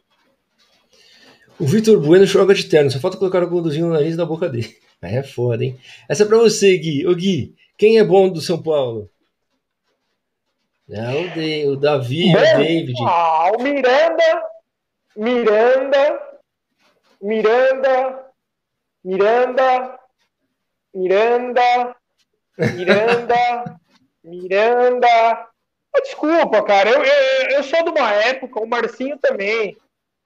O Vitor Bueno joga de terno, só falta colocar o conduzinho no nariz da boca dele. (laughs) É foda, hein? Essa é pra você, Gui. Ô, Gui, quem é bom do São Paulo? É o, de, o Davi, bom, o David. Ah, o Miranda, Miranda, Miranda, Miranda, Miranda, Miranda, (laughs) Miranda, Desculpa, cara. Eu, eu, eu sou de uma época, o Marcinho também.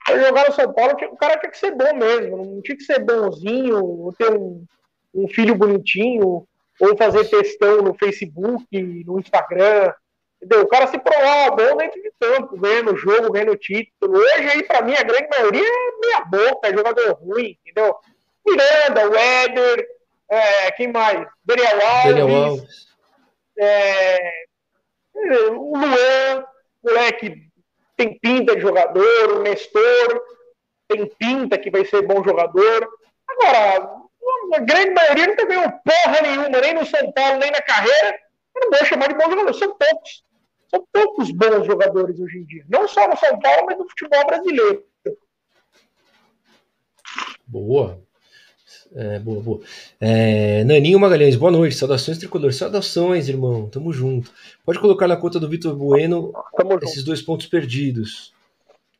Eu jogar no São Paulo, o cara tinha que ser bom mesmo. Não tinha que ser bonzinho, ou ter um, um filho bonitinho, ou fazer textão no Facebook, no Instagram. Entendeu? O cara se provar bom dentro de campo, ganhando jogo, ganhando título. Hoje aí, pra mim, a grande maioria é meia boca, é jogador ruim, entendeu? Miranda, Weber, é, quem mais? Daniel Alves. Daniel Alves. É, o Luan, moleque, tem pinta de jogador, o Nestor tem pinta que vai ser bom jogador. Agora, a grande maioria nunca ganhou porra nenhuma, nem no São Paulo, nem na carreira. Eu não vou chamar de bom jogador, são poucos. São poucos bons jogadores hoje em dia. Não só no São Paulo, mas no futebol brasileiro. Boa. É, boa, boa. É, Naninho Magalhães, boa noite. Saudações, tricolor. Saudações, irmão. Tamo junto. Pode colocar na conta do Vitor Bueno Tamo esses junto. dois pontos perdidos.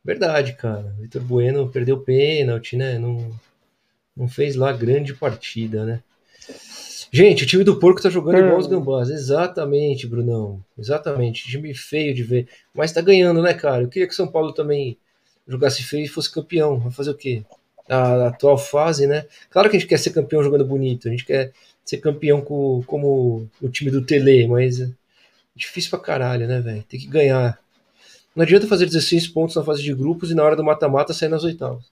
Verdade, cara. Vitor Bueno perdeu pênalti, né? Não, não fez lá grande partida, né? Gente, o time do Porco tá jogando hum. igual os gambás. Exatamente, Brunão. Exatamente. Time feio de ver. Mas tá ganhando, né, cara? Eu queria que São Paulo também jogasse feio e fosse campeão. Vai fazer o quê? A atual fase, né? Claro que a gente quer ser campeão jogando bonito, a gente quer ser campeão com, como o time do Tele, mas é difícil pra caralho, né, velho? Tem que ganhar. Não adianta fazer 16 pontos na fase de grupos e na hora do mata-mata sair nas oitavas.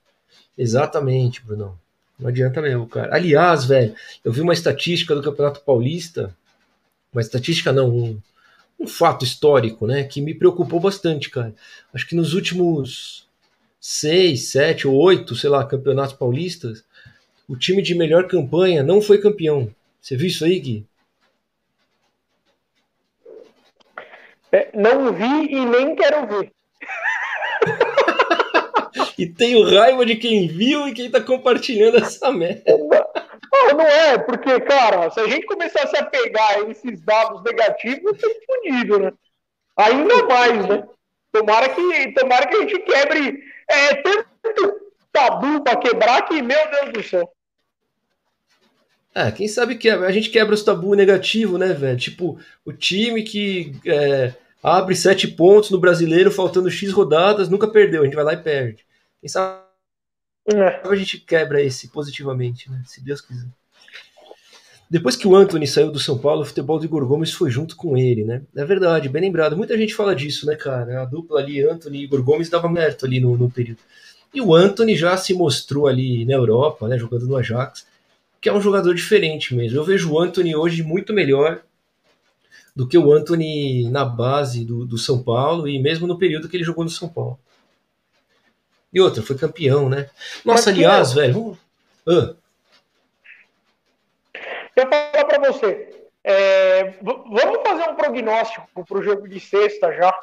Exatamente, Bruno. Não adianta mesmo, cara. Aliás, velho, eu vi uma estatística do Campeonato Paulista, uma estatística não, um, um fato histórico, né, que me preocupou bastante, cara. Acho que nos últimos seis, sete ou oito, sei lá, campeonatos paulistas, o time de melhor campanha não foi campeão. Você viu isso aí, Gui? É, não vi e nem quero ver. (laughs) e tenho raiva de quem viu e quem tá compartilhando essa merda. Não, não é, porque, cara, se a gente começasse a pegar esses dados negativos, tá fodido, né? Ainda mais, né? Tomara que, tomara que a gente quebre é tanto tabu para quebrar que, meu Deus do céu. É, quem sabe que a gente quebra os tabu negativo, né, velho? Tipo, o time que é, abre sete pontos no brasileiro, faltando X rodadas, nunca perdeu, a gente vai lá e perde. Quem sabe é. a gente quebra esse positivamente, né? Se Deus quiser. Depois que o Anthony saiu do São Paulo, o futebol do Igor Gomes foi junto com ele, né? É verdade, bem lembrado. Muita gente fala disso, né, cara? A dupla ali, Anthony e Igor Gomes, dava certo ali no, no período. E o Anthony já se mostrou ali na Europa, né, jogando no Ajax, que é um jogador diferente mesmo. Eu vejo o Anthony hoje muito melhor do que o Anthony na base do, do São Paulo e mesmo no período que ele jogou no São Paulo. E outra, foi campeão, né? Nossa, aliás, velho. Uh, eu falar para você, é, vamos fazer um prognóstico para o jogo de sexta já? O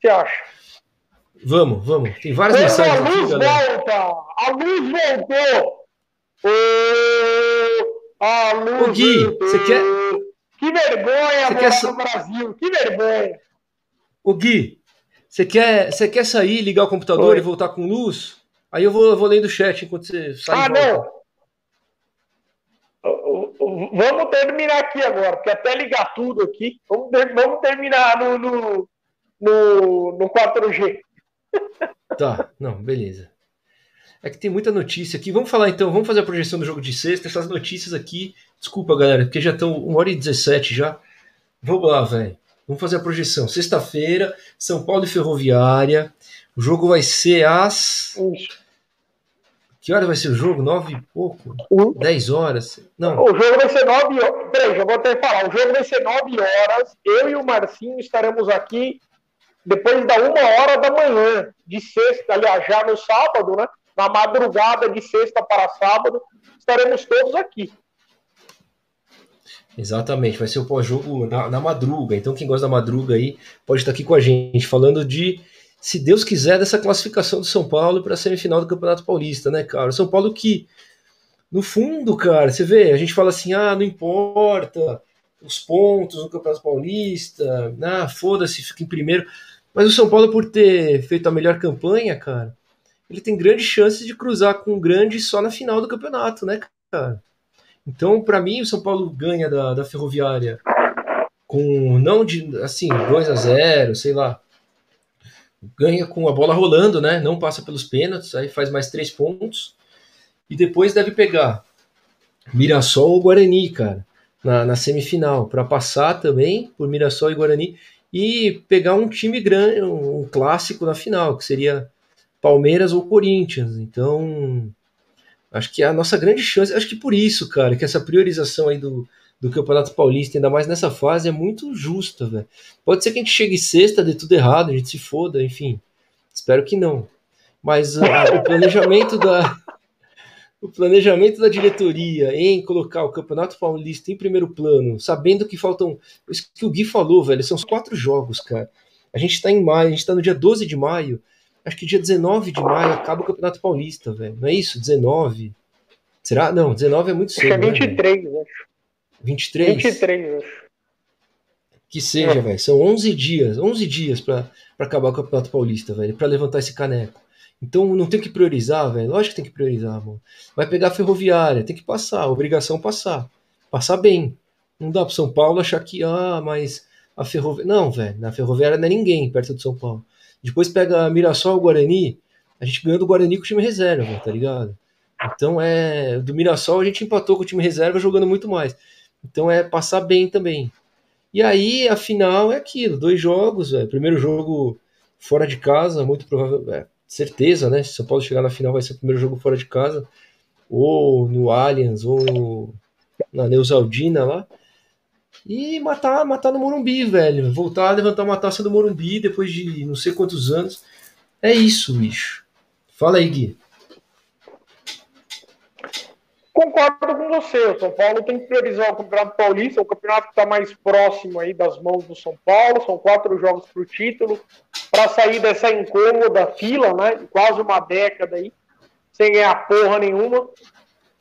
que você acha? Vamos, vamos. Tem várias Quando mensagens. A luz aqui, volta! A luz voltou! a luz Ô, Gui, voltou. você quer. Que vergonha, você quer... no Brasil! Que vergonha! Ô, Gui, você quer, você quer sair, ligar o computador Oi. e voltar com luz? Aí eu vou, eu vou lendo o chat enquanto você sai. Ah, não! Vamos terminar aqui agora, porque até ligar tudo aqui, vamos, vamos terminar no, no, no, no 4G. (laughs) Tá, não, beleza. É que tem muita notícia aqui. Vamos falar então, vamos fazer a projeção do jogo de sexta. Essas notícias aqui, desculpa galera, porque já estão 1 hora e 17 já. Vamos lá, velho. Vamos fazer a projeção. Sexta-feira, São Paulo e Ferroviária. O jogo vai ser às. Isso. Que hora vai ser o jogo? Nove e pouco? Dez horas? Não. O jogo vai ser nove horas. Peraí, já vou até falar. O jogo vai ser nove horas. Eu e o Marcinho estaremos aqui depois da uma hora da manhã de sexta, aliás, já no sábado, né? Na madrugada de sexta para sábado, estaremos todos aqui. Exatamente, vai ser o pós-jogo na, na madruga. Então, quem gosta da madruga aí pode estar aqui com a gente, falando de se Deus quiser, dessa classificação do São Paulo para a semifinal do Campeonato Paulista, né, cara? São Paulo que, no fundo, cara, você vê, a gente fala assim, ah, não importa os pontos no Campeonato Paulista, ah, foda-se, fica em primeiro. Mas o São Paulo, por ter feito a melhor campanha, cara, ele tem grandes chances de cruzar com o grande só na final do campeonato, né, cara? Então, para mim, o São Paulo ganha da, da Ferroviária com não de assim 2 a 0 sei lá, ganha com a bola rolando, né? Não passa pelos pênaltis, aí faz mais três pontos. E depois deve pegar Mirassol ou Guarani, cara, na, na semifinal, para passar também por Mirassol e Guarani e pegar um time grande, um, um clássico na final, que seria Palmeiras ou Corinthians. Então, acho que é a nossa grande chance, acho que por isso, cara, que essa priorização aí do, do Campeonato Paulista, ainda mais nessa fase, é muito justa, velho. Pode ser que a gente chegue sexta, dê tudo errado, a gente se foda, enfim. Espero que não. Mas uh, (laughs) o planejamento da o planejamento da diretoria em colocar o Campeonato Paulista em primeiro plano, sabendo que faltam. Isso que o Gui falou, velho, são os quatro jogos, cara. A gente tá em maio, a gente tá no dia 12 de maio. Acho que dia 19 de maio acaba o Campeonato Paulista, velho. Não é isso? 19? Será? Não, 19 é muito cedo. Acho que é 23, né, acho. 23? 23, acho. Que seja, é. velho. São 11 dias, 11 dias para acabar o Campeonato Paulista, velho, para levantar esse caneco. Então não tem que priorizar, velho. Lógico que tem que priorizar, mano. Vai pegar a ferroviária, tem que passar, obrigação passar. Passar bem. Não dá pro São Paulo achar que, ah, mas a ferroviária. Não, velho. Na ferroviária não é ninguém perto do São Paulo. Depois pega Mirassol Guarani, a gente ganhou do Guarani com o time reserva, tá ligado? Então é. Do Mirassol a gente empatou com o time reserva jogando muito mais. Então é passar bem também. E aí a final é aquilo: dois jogos, véio. primeiro jogo fora de casa, muito provável. É, certeza, né? Se São Paulo chegar na final vai ser o primeiro jogo fora de casa, ou no Allianz, ou no, na Neusaldina lá. E matar, matar no Morumbi, velho. Voltar a levantar uma taça do Morumbi depois de não sei quantos anos. É isso, bicho. Fala aí, Gui. Concordo com você. O São Paulo tem que priorizar o Campeonato Paulista, o campeonato que está mais próximo aí das mãos do São Paulo. São quatro jogos para o título. Para sair dessa incômoda fila, né? Quase uma década aí, sem ganhar porra nenhuma.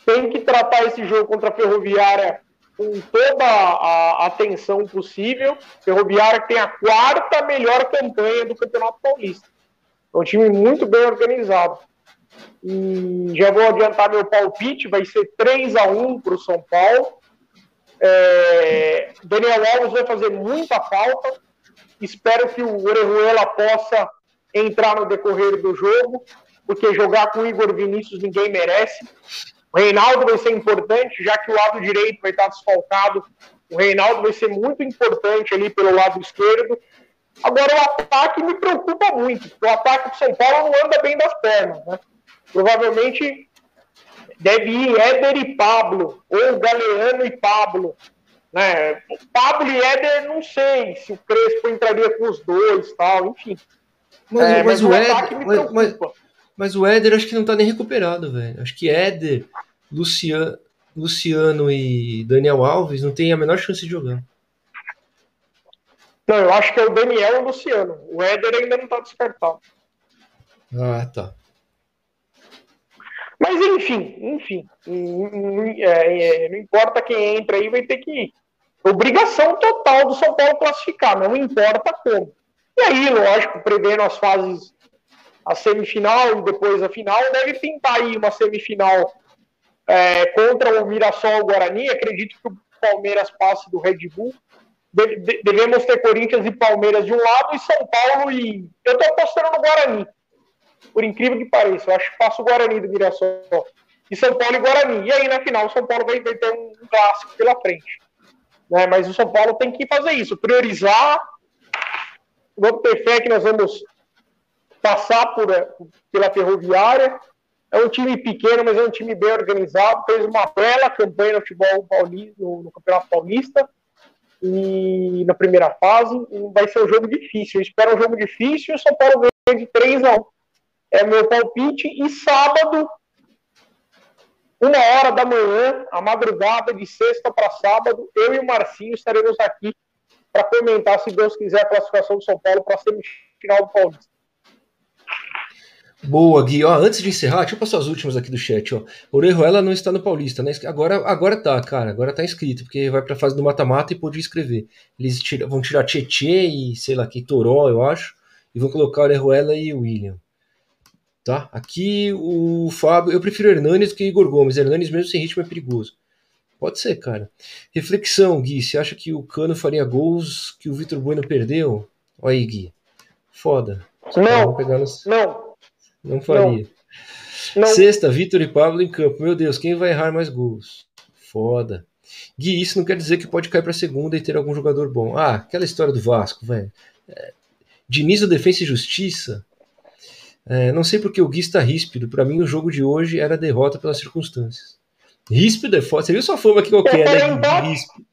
Tem que tratar esse jogo contra a Ferroviária com toda a atenção possível. Ferroviária tem a quarta melhor campanha do Campeonato Paulista. É um time muito bem organizado. E já vou adiantar meu palpite, vai ser 3 a 1 para o São Paulo. É, Daniel Alves vai fazer muita falta. Espero que o Orejuela possa entrar no decorrer do jogo, porque jogar com o Igor Vinícius ninguém merece. O Reinaldo vai ser importante, já que o lado direito vai estar desfalcado. O Reinaldo vai ser muito importante ali pelo lado esquerdo. Agora, o ataque me preocupa muito. O ataque do São Paulo não anda bem das pernas, né? Provavelmente deve ir Éder e Pablo, ou Galeano e Pablo. Né? Pablo e Éder, não sei se o Crespo entraria com os dois tal, enfim. Mas, é, mas, mas o, o Éder. Mas, mas, mas, o Éder acho que não tá nem recuperado, velho. Acho que Éder, Luciano, Luciano e Daniel Alves não tem a menor chance de jogar. Não, eu acho que é o Daniel e o Luciano. O Éder ainda não tá descartado. Ah, tá. Mas enfim, enfim, é, é, não importa quem entra aí, vai ter que ir. Obrigação total do São Paulo classificar, não importa como. E aí, lógico, prevendo as fases, a semifinal e depois a final, deve pintar aí uma semifinal é, contra o Mirassol Guarani. Acredito que o Palmeiras passe do Red Bull. De, de, devemos ter Corinthians e Palmeiras de um lado e São Paulo e. Eu estou apostando no Guarani por incrível que pareça. Eu acho que passa o Guarani do Mirassol. E São Paulo e Guarani. E aí, na final, o São Paulo vai, vai ter um, clássico pela frente. Né? Mas o São Paulo tem que fazer isso, priorizar. Vamos ter fé que nós vamos passar por, pela ferroviária. É um time pequeno, mas é um time bem organizado. Fez uma bela campanha no futebol paulista, no, no Campeonato Paulista. E na primeira fase, vai ser um jogo difícil. Eu espero um jogo difícil e o São Paulo ganha de 3 a 1 é meu palpite. E sábado, uma hora da manhã, a madrugada de sexta para sábado, eu e o Marcinho estaremos aqui para comentar, se Deus quiser, a classificação do São Paulo para a semifinal do Paulista. Boa, Gui. Ó, antes de encerrar, deixa eu passar as últimas aqui do chat. Ó. Orejuela não está no Paulista, né? Agora, agora tá, cara. Agora tá inscrito, porque vai para a fase do mata-mata e pode escrever. Eles tira, vão tirar Tietê e, sei lá, que Toró, eu acho, e vão colocar Orejuela e William. Tá? Aqui o Fábio, eu prefiro Hernanes do que Igor Gomes. Hernanes mesmo sem ritmo é perigoso. Pode ser, cara. Reflexão, Gui. Você acha que o Cano faria gols que o Vitor Bueno perdeu? Olha aí, Gui. Foda. Não, não. Não faria. Não. Sexta, Vitor e Pablo em campo. Meu Deus, quem vai errar mais gols? Foda. Gui, isso não quer dizer que pode cair para segunda e ter algum jogador bom. Ah, aquela história do Vasco, velho. É, Diniz do Defensa e Justiça é, não sei porque o Gui está ríspido. Para mim, o jogo de hoje era derrota pelas circunstâncias. Ríspido é foda. Você viu sua fama aqui qualquer, né? Empate. Ríspido.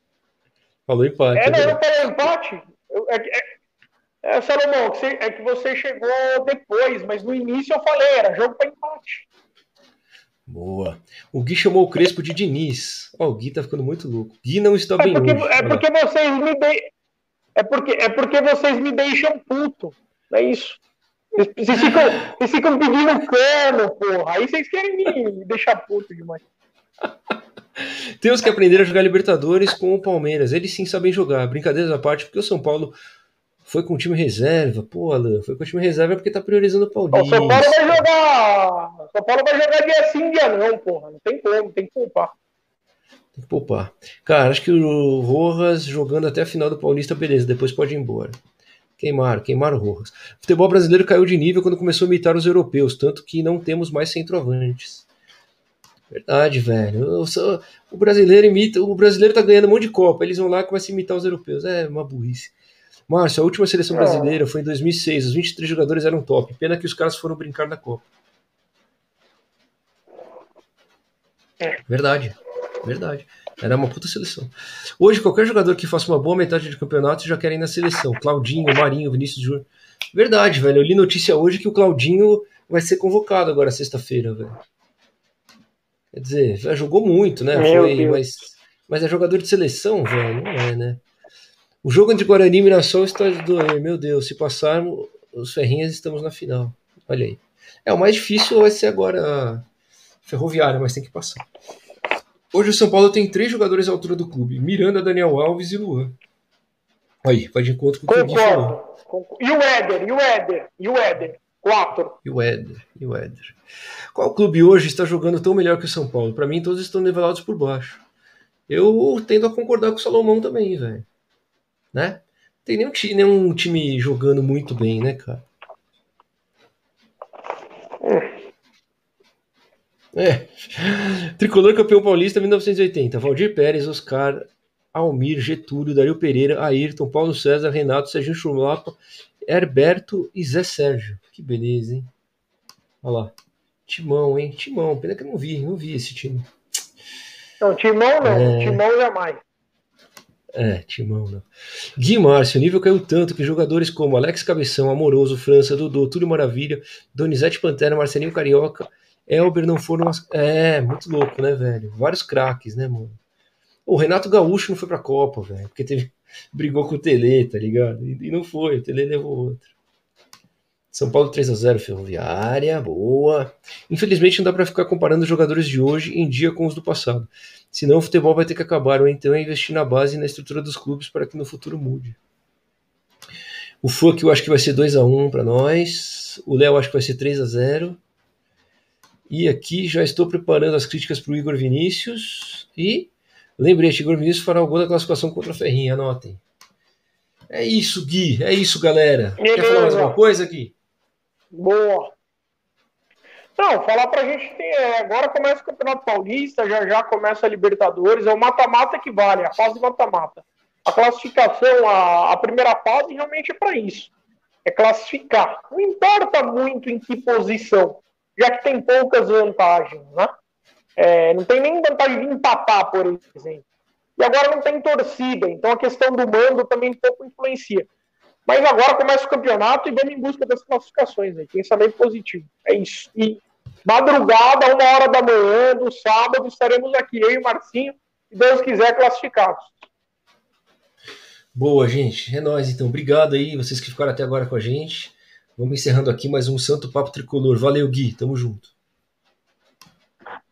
Falou empate. É, não, eu falei empate. é, é, é, Salomão, é que você chegou depois, mas no início eu falei, era jogo para empate. Boa. O Gui chamou o Crespo de Diniz. Ó, oh, o Gui tá ficando muito louco. Gui não está é bem porque, hoje. É porque vocês me de... é porque é porque vocês me deixam puto. É isso. Vocês ficam, vocês ficam pedindo cano, porra. Aí vocês querem me deixar puto demais. Temos que aprender a jogar Libertadores com o Palmeiras. Eles sim sabem jogar. Brincadeiras à parte, porque o São Paulo foi com o time reserva. Pô, Alan, foi com o time reserva porque tá priorizando o Paulinho. O São Paulo vai jogar. O São Paulo vai jogar dia sim, dia não, porra. Não tem como, tem que poupar. Tem que poupar. Cara, acho que o Rojas jogando até a final do Paulista, beleza, depois pode ir embora. Queimaram, queimaram o Rojas. O futebol brasileiro caiu de nível quando começou a imitar os europeus, tanto que não temos mais centroavantes. Verdade, velho. Sou, o brasileiro imita, o brasileiro tá ganhando um monte de Copa, eles vão lá e começam a imitar os europeus. É uma burrice. Márcio, a última seleção brasileira foi em 2006, os 23 jogadores eram top. Pena que os caras foram brincar na Copa. É. Verdade, verdade. Era uma puta seleção. Hoje, qualquer jogador que faça uma boa metade de campeonato já quer ir na seleção. Claudinho, Marinho, Vinícius Júnior. Verdade, velho. Eu li notícia hoje que o Claudinho vai ser convocado agora sexta-feira, velho. Quer dizer, já jogou muito, né? Foi, mas, mas é jogador de seleção, velho? Não é, né? O jogo entre Guarani e Mirassol está de doer. Meu Deus, se passarmos os Ferrinhas, estamos na final. Olha aí. É, o mais difícil vai ser agora a Ferroviária, mas tem que passar. Hoje o São Paulo tem três jogadores à altura do clube: Miranda, Daniel Alves e Luan. Aí, vai de encontro com o que o falou. E o Éder, e o Éder, e o Éder. Quatro. E o Éder, e o Éder. Qual clube hoje está jogando tão melhor que o São Paulo? Para mim, todos estão nivelados por baixo. Eu tendo a concordar com o Salomão também, velho. Né? Tem nenhum, nenhum time jogando muito bem, né, cara? É. Tricolor campeão paulista 1980. Valdir Pérez, Oscar, Almir, Getúlio, Dario Pereira, Ayrton, Paulo César, Renato, Serginho Chulapa, Herberto e Zé Sérgio. Que beleza, hein? Olha lá. Timão, hein? Timão. Pena que eu não vi, não vi esse time. Não, Timão não. É... Timão jamais. É, Timão não. Gui Márcio, o nível caiu tanto que jogadores como Alex Cabeção, Amoroso, França, Dodô, Túlio Maravilha, Donizete Pantera, Marcelinho Carioca, Elber não foram. As... É, muito louco, né, velho? Vários craques, né, mano? O Renato Gaúcho não foi pra Copa, velho, porque teve. (laughs) brigou com o Tele, tá ligado? E, não foi, o Tele levou outro. São Paulo 3 a 0 Ferroviária, boa. Infelizmente não dá para ficar comparando os jogadores de hoje em dia com os do passado. Senão o futebol vai ter que acabar, ou então é investir na base e na estrutura dos clubes para que no futuro mude. O Fuck eu acho que vai ser 2 a 1 para nós. O Léo acho que vai ser 3 a 0 E aqui já estou preparando as críticas para o Igor Vinícius. E lembrete, Igor Vinícius fará o gol da classificação contra a Ferrinha, anotem. É isso, Gui. É isso, galera. Beleza. Quer falar mais alguma coisa, Gui? Boa. Não, falar pra gente tem. É, agora começa o Campeonato Paulista, já já começa a Libertadores, é o mata-mata que vale, a fase mata-mata. A classificação, a, a primeira fase realmente é para isso. É classificar. Não importa muito em que posição, já que tem poucas vantagens, né? É, não tem nem vantagem de empatar, por exemplo. E agora não tem torcida, então a questão do mando também um pouco influencia. Mas agora começa o campeonato e vamos em busca das classificações, né? pensamento positivo. É isso. E madrugada, uma hora da manhã, do sábado, estaremos aqui, eu e o Marcinho, se Deus quiser, classificados. Boa, gente. É nóis, então. Obrigado aí, vocês que ficaram até agora com a gente. Vamos encerrando aqui mais um Santo Papo Tricolor. Valeu, Gui. Tamo junto.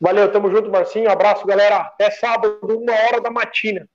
Valeu, tamo junto, Marcinho. abraço, galera. Até sábado, uma hora da matina.